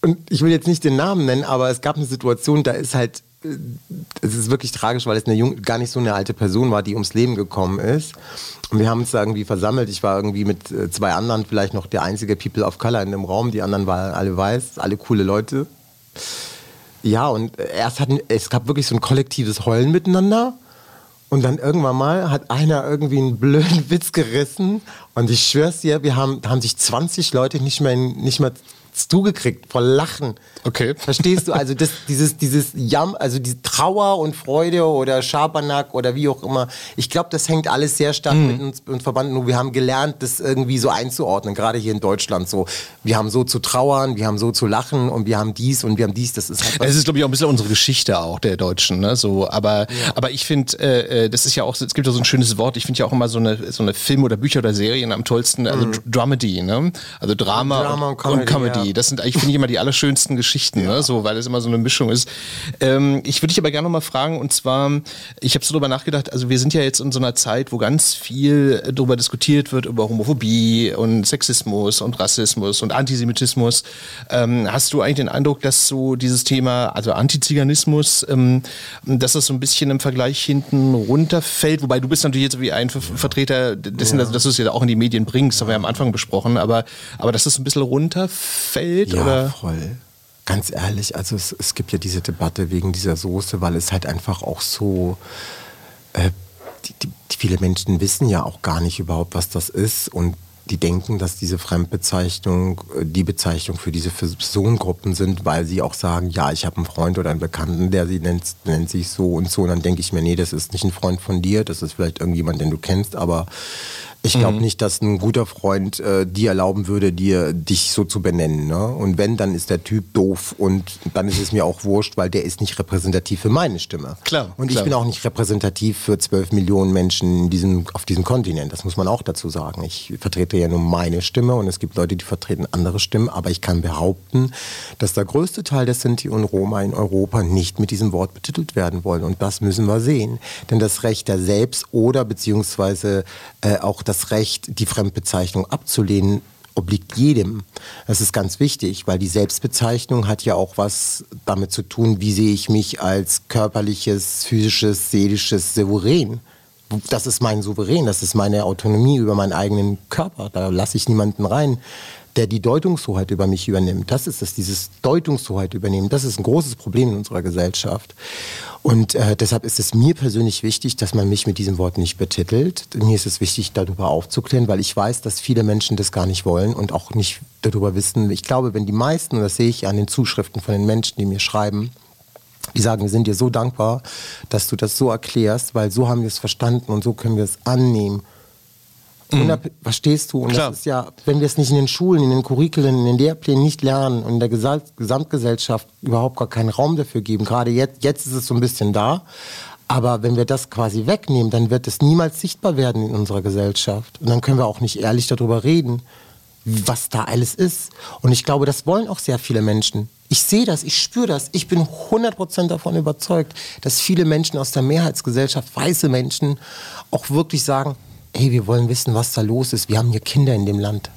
[SPEAKER 4] und ich will jetzt nicht den Namen nennen, aber es gab eine Situation, da ist halt, äh, es ist wirklich tragisch, weil es eine jung, gar nicht so eine alte Person war, die ums Leben gekommen ist. Und wir haben uns da irgendwie versammelt. Ich war irgendwie mit äh, zwei anderen, vielleicht noch der einzige People of Color in dem Raum. Die anderen waren alle weiß, alle coole Leute. Ja, und erst hatten, es gab wirklich so ein kollektives Heulen miteinander. Und dann irgendwann mal hat einer irgendwie einen blöden Witz gerissen. Und ich schwör's dir, wir haben, haben sich 20 Leute nicht mehr, nicht mehr zugekriegt vor Lachen.
[SPEAKER 3] Okay.
[SPEAKER 4] Verstehst du? Also das, dieses, dieses Jam, also die Trauer und Freude oder Schabernack oder wie auch immer. Ich glaube, das hängt alles sehr stark mhm. mit uns und verbunden. Und wir haben gelernt, das irgendwie so einzuordnen, gerade hier in Deutschland so. Wir haben so zu trauern, wir haben so zu lachen und wir haben dies und wir haben dies. Das ist
[SPEAKER 3] halt Es ist, glaube ich, auch ein bisschen unsere Geschichte auch der Deutschen. Ne? So, aber, ja. aber ich finde, äh, äh, das ist ja auch, es gibt ja so ein schönes Wort. Ich finde ja auch immer so eine, so eine Film oder Bücher oder Serien am tollsten, also mhm. Dramedy, ne? Also Drama, Drama und Comedy. Und Comedy Ja. Das sind eigentlich, finde ich, immer die allerschönsten Geschichten, ja. ne? so, weil es immer so eine Mischung ist. Ähm, ich würde dich aber gerne noch mal fragen, und zwar, ich habe so darüber nachgedacht, also wir sind ja jetzt in so einer Zeit, wo ganz viel darüber diskutiert wird, über Homophobie und Sexismus und Rassismus und Antisemitismus. Ähm, hast du eigentlich den Eindruck, dass so dieses Thema, also Antiziganismus, ähm, dass das so ein bisschen im Vergleich hinten runterfällt? Wobei du bist natürlich jetzt wie ein Vertreter dessen, ja. dass du es ja auch in die Medien bringst, haben wir am Anfang besprochen, aber, aber dass das ein bisschen runterfällt?
[SPEAKER 4] Ja,
[SPEAKER 3] oder?
[SPEAKER 4] voll. Ganz ehrlich, also es, es gibt ja diese Debatte wegen dieser Soße, weil es halt einfach auch so, äh, die, die, viele Menschen wissen ja auch gar nicht überhaupt, was das ist und die denken, dass diese Fremdbezeichnung äh, die Bezeichnung für diese Personengruppen sind, weil sie auch sagen, ja, ich habe einen Freund oder einen Bekannten, der sie nennt, nennt sich so und so. Und dann denke ich mir, nee, das ist nicht ein Freund von dir, das ist vielleicht irgendjemand, den du kennst, aber ich glaube mhm. nicht, dass ein guter Freund äh, dir erlauben würde, dir dich so zu benennen. Ne? Und wenn, dann ist der Typ doof und dann ist es mir auch wurscht, weil der ist nicht repräsentativ für meine Stimme.
[SPEAKER 3] Klar.
[SPEAKER 4] Und
[SPEAKER 3] klar.
[SPEAKER 4] ich bin auch nicht repräsentativ für zwölf Millionen Menschen in diesem, auf diesem Kontinent. Das muss man auch dazu sagen. Ich vertrete ja nur meine Stimme und es gibt Leute, die vertreten andere Stimmen. Aber ich kann behaupten, dass der größte Teil der Sinti und Roma in Europa nicht mit diesem Wort betitelt werden wollen. Und das müssen wir sehen. Denn das Recht der Selbst- oder beziehungsweise äh, auch das Recht, die Fremdbezeichnung abzulehnen, obliegt jedem. Das ist ganz wichtig, weil die Selbstbezeichnung hat ja auch was damit zu tun, wie sehe ich mich als körperliches, physisches, seelisches Souverän. Das ist mein Souverän, das ist meine Autonomie über meinen eigenen Körper. Da lasse ich niemanden rein der die Deutungshoheit über mich übernimmt. Das ist es, dieses Deutungshoheit übernehmen. Das ist ein großes Problem in unserer Gesellschaft. Und äh, deshalb ist es mir persönlich wichtig, dass man mich mit diesem Wort nicht betitelt. Mir ist es wichtig, darüber aufzuklären, weil ich weiß, dass viele Menschen das gar nicht wollen und auch nicht darüber wissen. Ich glaube, wenn die meisten, und das sehe ich an den Zuschriften von den Menschen, die mir schreiben, die sagen, wir sind dir so dankbar, dass du das so erklärst, weil so haben wir es verstanden und so können wir es annehmen. Mhm. Verstehst du? Und Klar. das ist ja, wenn wir es nicht in den Schulen, in den Curriculen, in den Lehrplänen nicht lernen und in der Gesamtgesellschaft überhaupt gar keinen Raum dafür geben, gerade jetzt, jetzt ist es so ein bisschen da, aber wenn wir das quasi wegnehmen, dann wird es niemals sichtbar werden in unserer Gesellschaft. Und dann können wir auch nicht ehrlich darüber reden, was da alles ist. Und ich glaube, das wollen auch sehr viele Menschen. Ich sehe das, ich spüre das. Ich bin 100% davon überzeugt, dass viele Menschen aus der Mehrheitsgesellschaft, weiße Menschen, auch wirklich sagen, hey, wir wollen wissen, was da los ist. Wir haben hier Kinder in dem Land.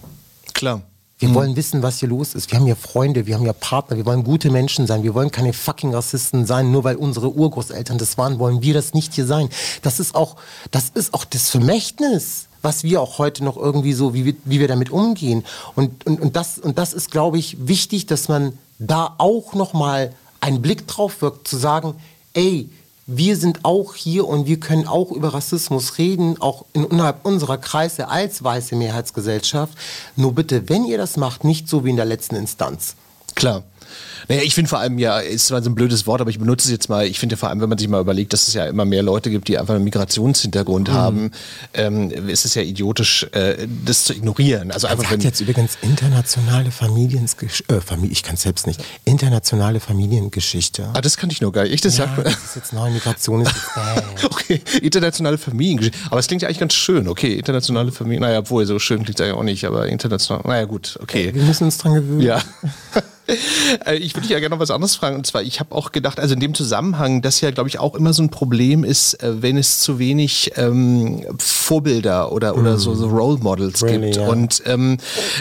[SPEAKER 3] Klar.
[SPEAKER 4] Wir mhm. wollen wissen, was hier los ist. Wir haben hier Freunde, wir haben hier Partner, wir wollen gute Menschen sein. Wir wollen keine fucking Rassisten sein, nur weil unsere Urgroßeltern das waren, wollen wir das nicht hier sein. Das ist auch, das ist auch das Vermächtnis, was wir auch heute noch irgendwie so, wie wir, wie wir damit umgehen. Und, und, und, das, und das ist, glaube ich, wichtig, dass man da auch nochmal einen Blick drauf wirkt, zu sagen, ey, wir sind auch hier und wir können auch über Rassismus reden, auch innerhalb unserer Kreise als weiße Mehrheitsgesellschaft. Nur bitte, wenn ihr das macht, nicht so wie in der letzten Instanz.
[SPEAKER 3] Klar. Naja, ich finde vor allem ja, ist zwar so ein blödes Wort, aber ich benutze es jetzt mal. Ich finde ja vor allem, wenn man sich mal überlegt, dass es ja immer mehr Leute gibt, die einfach einen Migrationshintergrund mhm. haben, ähm, ist es ja idiotisch, äh, das zu ignorieren. Also einfach,
[SPEAKER 4] das hat jetzt übrigens internationale Familiengeschichte, äh, Familie, ich kann es selbst nicht, internationale Familiengeschichte.
[SPEAKER 3] Ah, das kann ich nur gar nicht. Das,
[SPEAKER 4] ja, sagt, das ist jetzt neu, Migration ist
[SPEAKER 3] jetzt Okay, internationale Familiengeschichte. Aber es klingt ja eigentlich ganz schön. Okay, internationale Familie, naja, obwohl so schön klingt es eigentlich auch nicht, aber international, naja gut, okay.
[SPEAKER 4] Wir müssen uns dran gewöhnen.
[SPEAKER 3] Ja. Äh, ich würde dich ja gerne noch was anderes fragen. Und zwar, ich habe auch gedacht, also in dem Zusammenhang, dass ja, glaube ich, auch immer so ein Problem ist, äh, wenn es zu wenig ähm, Vorbilder oder, oder mm. so, so Role Models really, gibt. Yeah. Und ähm,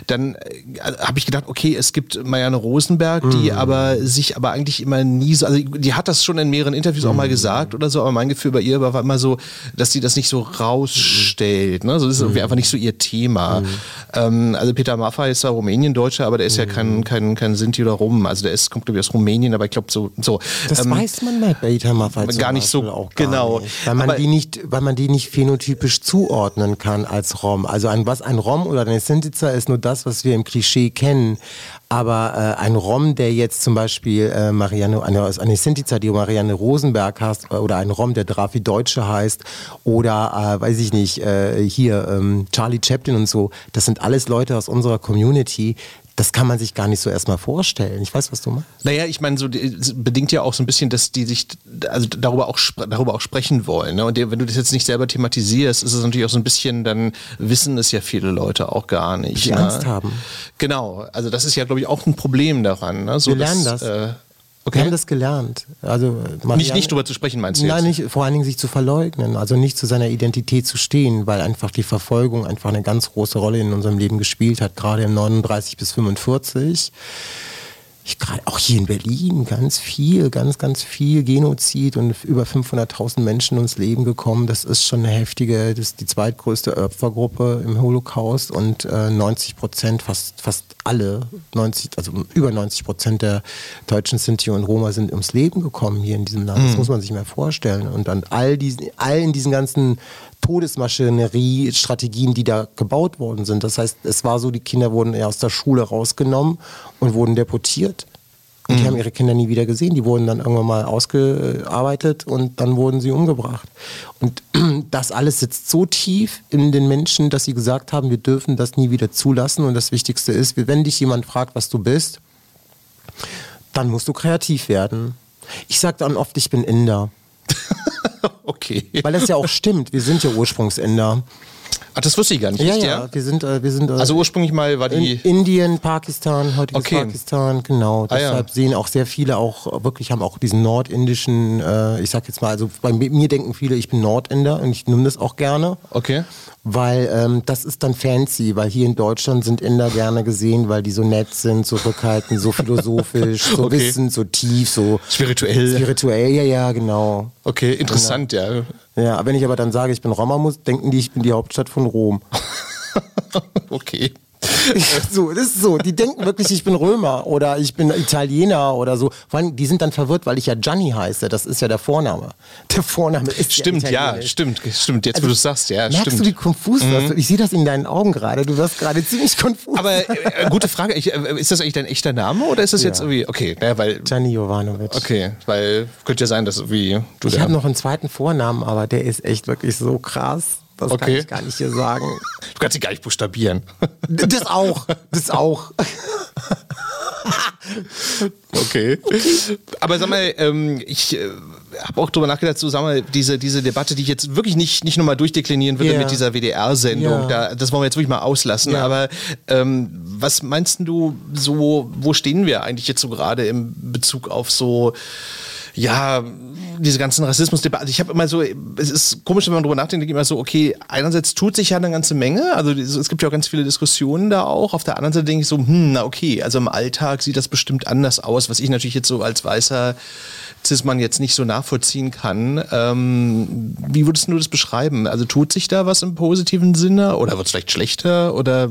[SPEAKER 3] dann äh, habe ich gedacht, okay, es gibt Marianne Rosenberg, die mm. aber sich aber eigentlich immer nie so, also die hat das schon in mehreren Interviews mm. auch mal mm. gesagt oder so, aber mein Gefühl bei ihr war immer so, dass sie das nicht so rausstellt. Ne? So, das ist irgendwie mm. einfach nicht so ihr Thema. Ähm, also Peter Maffay ist ja Rumänien-Deutscher, aber der ist ja kein, kein, kein Sinti oder Rom. Also der ist, kommt glaube ich aus Rumänien, aber ich glaube so, so.
[SPEAKER 4] Das ähm, weiß man bei Beta Maffei
[SPEAKER 3] Gar nicht so, auch gar genau.
[SPEAKER 4] Nicht, weil man aber die nicht, weil man die nicht phänotypisch zuordnen kann als Rom. Also ein, was ein Rom oder eine Sintiza ist nur das, was wir im Klischee kennen. Aber äh, ein Rom, der jetzt zum Beispiel äh, Marianne, eine, eine Sintiza, die Marianne Rosenberg heißt, äh, oder ein Rom, der Drafi Deutsche heißt, oder äh, weiß ich nicht, äh, hier ähm, Charlie Chaplin und so, das sind alles Leute aus unserer Community, das kann man sich gar nicht so erstmal vorstellen. Ich weiß, was du meinst.
[SPEAKER 3] Naja, ich meine, so bedingt ja auch so ein bisschen, dass die sich also darüber auch darüber auch sprechen wollen. Ne? Und wenn du das jetzt nicht selber thematisierst, ist es natürlich auch so ein bisschen, dann wissen es ja viele Leute auch gar nicht.
[SPEAKER 4] Die
[SPEAKER 3] ne?
[SPEAKER 4] Angst haben.
[SPEAKER 3] Genau, also das ist ja, glaube ich, auch ein Problem daran. Ne? So,
[SPEAKER 4] Wir lernen
[SPEAKER 3] dass,
[SPEAKER 4] das.
[SPEAKER 3] Äh,
[SPEAKER 4] Okay. Wir haben das gelernt. Also
[SPEAKER 3] Marianne, nicht, nicht drüber zu sprechen, meinst du?
[SPEAKER 4] Nein,
[SPEAKER 3] jetzt?
[SPEAKER 4] nicht, vor allen Dingen sich zu verleugnen, also nicht zu seiner Identität zu stehen, weil einfach die Verfolgung einfach eine ganz große Rolle in unserem Leben gespielt hat, gerade im 39 bis 45 ich gerade auch hier in Berlin ganz viel, ganz, ganz viel Genozid und über 500.000 Menschen ums Leben gekommen. Das ist schon eine heftige, das ist die zweitgrößte Opfergruppe im Holocaust und äh, 90 Prozent, fast, fast alle, 90, also über 90 Prozent der Deutschen, Sinti und Roma sind ums Leben gekommen hier in diesem Land. Das mhm. muss man sich mal vorstellen. Und an all diesen, all in diesen ganzen Todesmaschinerie, Strategien, die da gebaut worden sind. Das heißt, es war so, die Kinder wurden aus der Schule rausgenommen und wurden deportiert. Und die mhm. haben ihre Kinder nie wieder gesehen. Die wurden dann irgendwann mal ausgearbeitet und dann wurden sie umgebracht. Und das alles sitzt so tief in den Menschen, dass sie gesagt haben, wir dürfen das nie wieder zulassen. Und das Wichtigste ist, wenn dich jemand fragt, was du bist, dann musst du kreativ werden. Ich sage dann oft, ich bin Inder.
[SPEAKER 3] okay.
[SPEAKER 4] Weil das ja auch stimmt. Wir sind ja Ursprungsinder.
[SPEAKER 3] Ach, das wusste ich gar nicht.
[SPEAKER 4] Ja, ja, ja. wir sind, äh, wir sind. Äh,
[SPEAKER 3] also ursprünglich mal war die.
[SPEAKER 4] In Indien, Pakistan, heutiges okay. Pakistan, genau. Ah, Deshalb ja. sehen auch sehr viele auch wirklich haben auch diesen nordindischen, äh, ich sag jetzt mal, also bei mir denken viele, ich bin Nordinder und ich nehme das auch gerne.
[SPEAKER 3] Okay.
[SPEAKER 4] Weil ähm, das ist dann fancy, weil hier in Deutschland sind Inder gerne gesehen, weil die so nett sind, so rückhaltend, so philosophisch, so okay. wissend, so tief, so
[SPEAKER 3] spirituell.
[SPEAKER 4] Spirituell, ja, ja, genau.
[SPEAKER 3] Okay, interessant, genau. ja.
[SPEAKER 4] Ja, wenn ich aber dann sage, ich bin Roma, muss, denken die, ich bin die Hauptstadt von Rom.
[SPEAKER 3] okay.
[SPEAKER 4] so, das ist so. Die denken wirklich, ich bin Römer oder ich bin Italiener oder so. Vor allem, die sind dann verwirrt, weil ich ja Gianni heiße. Das ist ja der Vorname. Der Vorname ist
[SPEAKER 3] Stimmt, ja, ja stimmt, stimmt. Jetzt, also, wo du es sagst, ja,
[SPEAKER 4] merkst
[SPEAKER 3] stimmt.
[SPEAKER 4] du, wie konfus mhm. Ich sehe das in deinen Augen gerade. Du wirst gerade ziemlich konfus.
[SPEAKER 3] Aber äh, gute Frage. Ich, äh, ist das eigentlich dein echter Name oder ist das ja. jetzt irgendwie, okay, ja, weil...
[SPEAKER 4] Gianni Jovanovic.
[SPEAKER 3] Okay, weil könnte ja sein, dass irgendwie
[SPEAKER 4] du Ich habe noch einen zweiten Vornamen, aber der ist echt wirklich so krass. Das okay. kann ich gar nicht hier sagen.
[SPEAKER 3] Du kannst sie gar nicht buchstabieren.
[SPEAKER 4] Das auch. Das auch.
[SPEAKER 3] okay. Aber sag mal, ähm, ich äh, habe auch drüber nachgedacht, so sag mal, diese, diese Debatte, die ich jetzt wirklich nicht, nicht nochmal durchdeklinieren würde yeah. mit dieser WDR-Sendung, yeah. da, das wollen wir jetzt wirklich mal auslassen. Yeah. Aber ähm, was meinst du so, wo stehen wir eigentlich jetzt so gerade im Bezug auf so ja, diese ganzen Rassismusdebatten. Also ich habe immer so, es ist komisch, wenn man darüber nachdenkt, denke ich immer so, okay, einerseits tut sich ja eine ganze Menge, also es gibt ja auch ganz viele Diskussionen da auch. Auf der anderen Seite denke ich so, hm, na okay, also im Alltag sieht das bestimmt anders aus, was ich natürlich jetzt so als weißer Cis-Mann jetzt nicht so nachvollziehen kann. Ähm, wie würdest du das beschreiben? Also tut sich da was im positiven Sinne oder wird es vielleicht schlechter oder?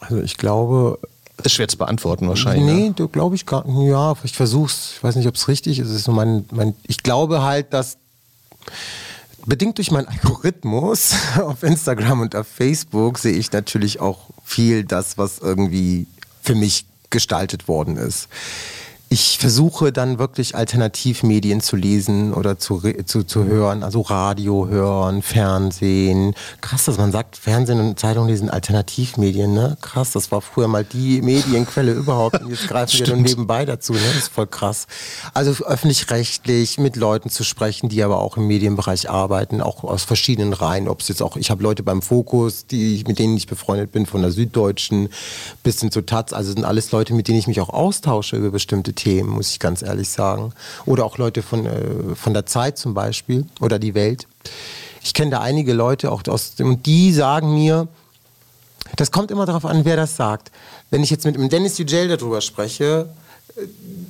[SPEAKER 4] Also ich glaube,
[SPEAKER 3] ist schwer zu beantworten wahrscheinlich.
[SPEAKER 4] Nee, ne? glaube ich gar nicht. Ja, ich versuch's. Ich weiß nicht, ob es richtig ist. ist mein, mein, ich glaube halt, dass bedingt durch meinen Algorithmus auf Instagram und auf Facebook sehe ich natürlich auch viel das, was irgendwie für mich gestaltet worden ist ich versuche dann wirklich Alternativmedien zu lesen oder zu, zu, zu hören, also Radio hören, Fernsehen. Krass, dass man sagt, Fernsehen und Zeitung lesen Alternativmedien, ne? Krass, das war früher mal die Medienquelle überhaupt und jetzt greifen wir dann nebenbei dazu, ne? Das ist voll krass. Also öffentlich-rechtlich mit Leuten zu sprechen, die aber auch im Medienbereich arbeiten, auch aus verschiedenen Reihen, ob es jetzt auch, ich habe Leute beim Fokus, die, mit denen ich befreundet bin, von der Süddeutschen bis hin zu Taz, also sind alles Leute, mit denen ich mich auch austausche über bestimmte Themen, muss ich ganz ehrlich sagen. Oder auch Leute von, äh, von der Zeit zum Beispiel oder die Welt. Ich kenne da einige Leute auch aus dem, die sagen mir, das kommt immer darauf an, wer das sagt. Wenn ich jetzt mit dem Dennis Yücel darüber spreche,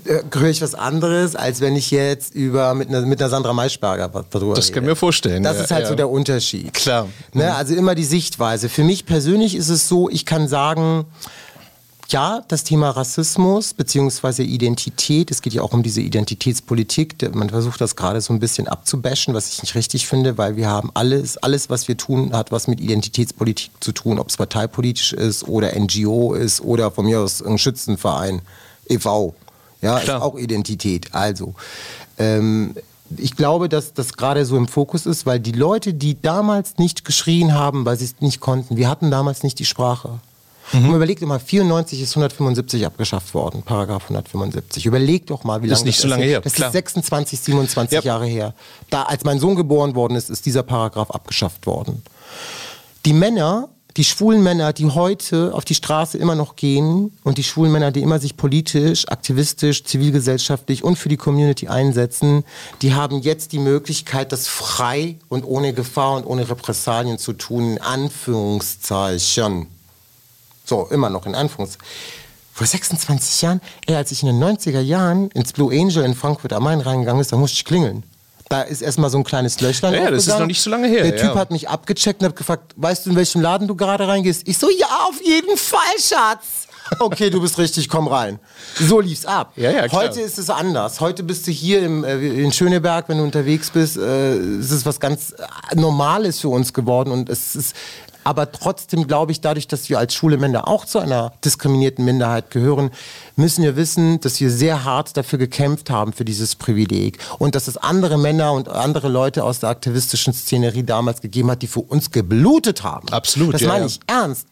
[SPEAKER 4] äh, höre ich was anderes, als wenn ich jetzt über mit einer, mit einer Sandra Maischberger darüber
[SPEAKER 3] Das kann mir vorstellen.
[SPEAKER 4] Das ja, ist halt ja. so der Unterschied.
[SPEAKER 3] Klar.
[SPEAKER 4] Ne? Mhm. Also immer die Sichtweise. Für mich persönlich ist es so, ich kann sagen, ja, das Thema Rassismus bzw. Identität, es geht ja auch um diese Identitätspolitik, man versucht das gerade so ein bisschen abzubashen, was ich nicht richtig finde, weil wir haben alles, alles, was wir tun, hat was mit Identitätspolitik zu tun, ob es parteipolitisch ist oder NGO ist oder von mir aus ein Schützenverein, e.V., ja, Klar. ist auch Identität. Also, ähm, ich glaube, dass das gerade so im Fokus ist, weil die Leute, die damals nicht geschrien haben, weil sie es nicht konnten, wir hatten damals nicht die Sprache. Mhm. Und überlegt doch mal, 94 ist 175 abgeschafft worden, Paragraph 175. Überlegt doch mal, wie lange
[SPEAKER 3] das ist. nicht so lange her.
[SPEAKER 4] Das klar. ist 26, 27 ja. Jahre her. Da, als mein Sohn geboren worden ist, ist dieser Paragraph abgeschafft worden. Die Männer die schwulen Männer, die heute auf die Straße immer noch gehen und die schwulen Männer, die immer sich politisch, aktivistisch, zivilgesellschaftlich und für die Community einsetzen, die haben jetzt die Möglichkeit, das frei und ohne Gefahr und ohne Repressalien zu tun, in Anführungszeichen. So, immer noch in Anführungszeichen. Vor 26 Jahren, ey, als ich in den 90er Jahren ins Blue Angel in Frankfurt am Main reingegangen ist, da musste ich klingeln. Da ist erstmal so ein kleines Löchlein.
[SPEAKER 3] Ja, das ist noch nicht so lange her.
[SPEAKER 4] Der Typ ja. hat mich abgecheckt und hat gefragt, weißt du, in welchem Laden du gerade reingehst? Ich so, ja, auf jeden Fall, Schatz. Okay, du bist richtig, komm rein. So lief's ab.
[SPEAKER 3] Ja, ja.
[SPEAKER 4] Heute ist es anders. Heute bist du hier im, äh, in Schöneberg, wenn du unterwegs bist, äh, ist es was ganz äh, Normales für uns geworden und es ist aber trotzdem glaube ich, dadurch, dass wir als schwule Männer auch zu einer diskriminierten Minderheit gehören, müssen wir wissen, dass wir sehr hart dafür gekämpft haben, für dieses Privileg. Und dass es andere Männer und andere Leute aus der aktivistischen Szenerie damals gegeben hat, die für uns geblutet haben.
[SPEAKER 3] Absolut.
[SPEAKER 4] Das
[SPEAKER 3] ja,
[SPEAKER 4] meine ich ja. ernst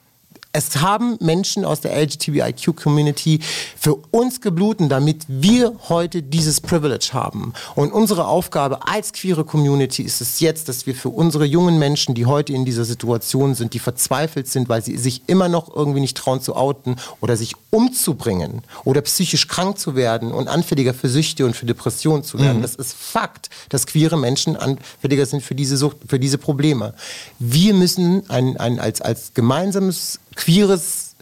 [SPEAKER 4] es haben Menschen aus der LGBTIQ-Community für uns gebluten, damit wir heute dieses Privilege haben. Und unsere Aufgabe als queere Community ist es jetzt, dass wir für unsere jungen Menschen, die heute in dieser Situation sind, die verzweifelt sind, weil sie sich immer noch irgendwie nicht trauen zu outen oder sich umzubringen oder psychisch krank zu werden und anfälliger für Süchte und für Depressionen zu werden. Mhm. Das ist Fakt, dass queere Menschen anfälliger sind für diese, Sucht, für diese Probleme. Wir müssen ein, ein, als, als gemeinsames queeres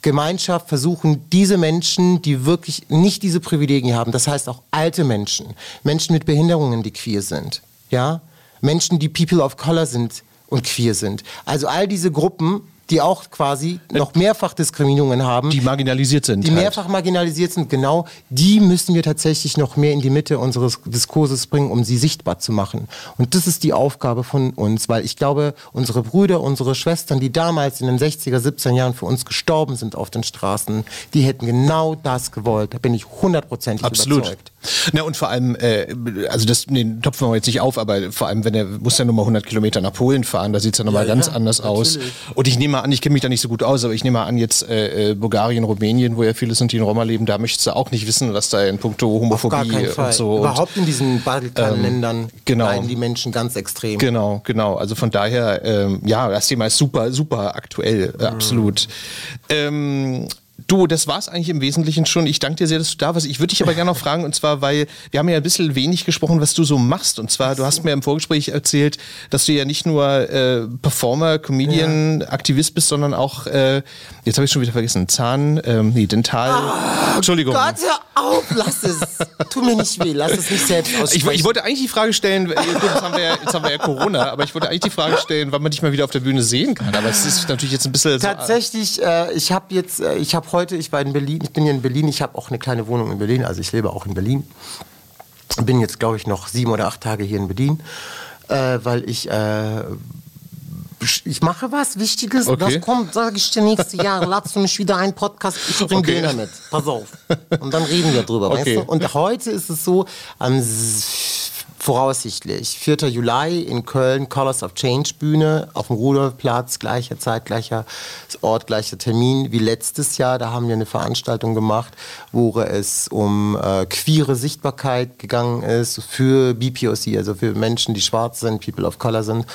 [SPEAKER 4] Gemeinschaft versuchen, diese Menschen, die wirklich nicht diese Privilegien haben, das heißt auch alte Menschen, Menschen mit Behinderungen, die queer sind, ja, Menschen, die People of Color sind und queer sind. Also all diese Gruppen die auch quasi noch mehrfach Diskriminierungen haben.
[SPEAKER 3] Die marginalisiert sind.
[SPEAKER 4] Die halt. mehrfach marginalisiert sind, genau. Die müssen wir tatsächlich noch mehr in die Mitte unseres Diskurses bringen, um sie sichtbar zu machen. Und das ist die Aufgabe von uns, weil ich glaube, unsere Brüder, unsere Schwestern, die damals in den 60er, 17 Jahren für uns gestorben sind auf den Straßen, die hätten genau das gewollt. Da bin ich hundertprozentig überzeugt.
[SPEAKER 3] Na und vor allem, äh, also das, den Topf wir jetzt nicht auf, aber vor allem, wenn er muss ja nur mal 100 Kilometer nach Polen fahren, da sieht es ja nochmal ja, ganz ja, anders natürlich. aus. Und ich nehme mal an, ich kenne mich da nicht so gut aus, aber ich nehme mal an, jetzt äh, äh, Bulgarien, Rumänien, wo ja viele sind, die in Roma leben, da möchtest du auch nicht wissen, was da in puncto Homophobie und so.
[SPEAKER 4] Überhaupt in diesen Balkanländern ähm, genau. leiden die Menschen ganz extrem.
[SPEAKER 3] Genau, genau. Also von daher, ähm, ja, das Thema ist super, super aktuell, mhm. absolut. Ähm, Du, das war's eigentlich im Wesentlichen schon. Ich danke dir sehr, dass du da warst. Ich würde dich aber gerne noch fragen, und zwar, weil wir haben ja ein bisschen wenig gesprochen, was du so machst. Und zwar, du hast mir im Vorgespräch erzählt, dass du ja nicht nur äh, Performer, Comedian, ja. Aktivist bist, sondern auch, äh, jetzt habe ich schon wieder vergessen, Zahn, ähm, nee, Dental. Oh, Entschuldigung.
[SPEAKER 4] Gott, hör auf, lass es. Tu mir nicht weh, lass es nicht selbst aussprechen.
[SPEAKER 3] Ich, ich wollte eigentlich die Frage stellen, äh, gut, jetzt, haben wir ja, jetzt haben wir ja Corona, aber ich wollte eigentlich die Frage stellen, wann man dich mal wieder auf der Bühne sehen kann. Aber es ist natürlich jetzt ein bisschen...
[SPEAKER 4] Tatsächlich, so, äh, ich habe jetzt, äh, ich habe heute, ich war in Berlin, ich bin hier in Berlin, ich habe auch eine kleine Wohnung in Berlin, also ich lebe auch in Berlin. Bin jetzt, glaube ich, noch sieben oder acht Tage hier in Berlin, äh, weil ich äh, ich mache was Wichtiges, okay. das kommt, sage ich dir nächstes Jahr, ladst du mich wieder einen Podcast, ich bringe okay. Döner mit, pass auf. Und dann reden wir drüber, okay. weißt du? Und heute ist es so, am voraussichtlich 4. Juli in Köln, Colors of Change Bühne auf dem Rudolfplatz, gleicher Zeit, gleicher Ort, gleicher Termin wie letztes Jahr. Da haben wir eine Veranstaltung gemacht, wo es um äh, queere Sichtbarkeit gegangen ist für BPOC, also für Menschen, die schwarz sind, People of Color sind.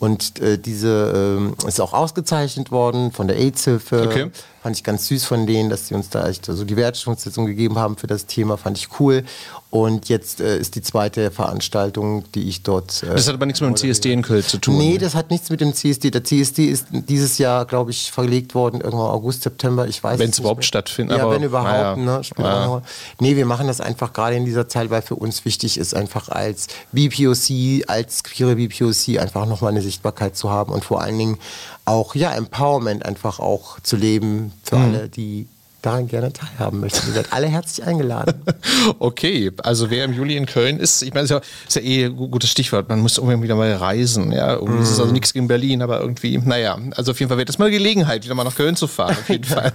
[SPEAKER 4] Und äh, diese äh, ist auch ausgezeichnet worden von der AIDS-Hilfe. Okay. Fand ich ganz süß von denen, dass sie uns da echt so die Wertschätzung gegeben haben für das Thema. Fand ich cool. Und jetzt äh, ist die zweite Veranstaltung, die ich dort.
[SPEAKER 3] Äh, das hat aber nichts mit dem CSD in Köln zu tun.
[SPEAKER 4] Nee, das hat nichts mit dem CSD. Der CSD ist dieses Jahr, glaube ich, verlegt worden, irgendwann August, September. Ich weiß
[SPEAKER 3] Wenn es überhaupt stattfindet.
[SPEAKER 4] Ja, wenn überhaupt. Ja. Ne, ja. Nee, wir machen das einfach gerade in dieser Zeit, weil für uns wichtig ist, einfach als BPOC, als queere BPOC einfach nochmal eine Sichtbarkeit zu haben und vor allen Dingen auch ja Empowerment einfach auch zu leben für mhm. alle, die daran gerne teilhaben möchten. Ihr seid alle herzlich eingeladen.
[SPEAKER 3] okay, also wer im Juli in Köln ist, ich meine, ist ja, ist ja eh ein gutes Stichwort, man muss irgendwie wieder mal reisen. Ja? Mm. Es ist also nichts gegen Berlin, aber irgendwie, naja, also auf jeden Fall wird das mal eine Gelegenheit, wieder mal nach Köln zu fahren, auf jeden Fall.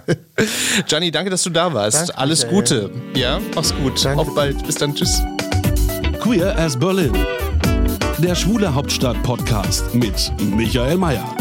[SPEAKER 3] Gianni, danke, dass du da warst. Danke, Alles Gute. Ja, mach's gut. Danke. Auf bald. Bis dann. Tschüss.
[SPEAKER 1] Queer as Berlin. Der Schwule Hauptstadt Podcast mit Michael Mayer.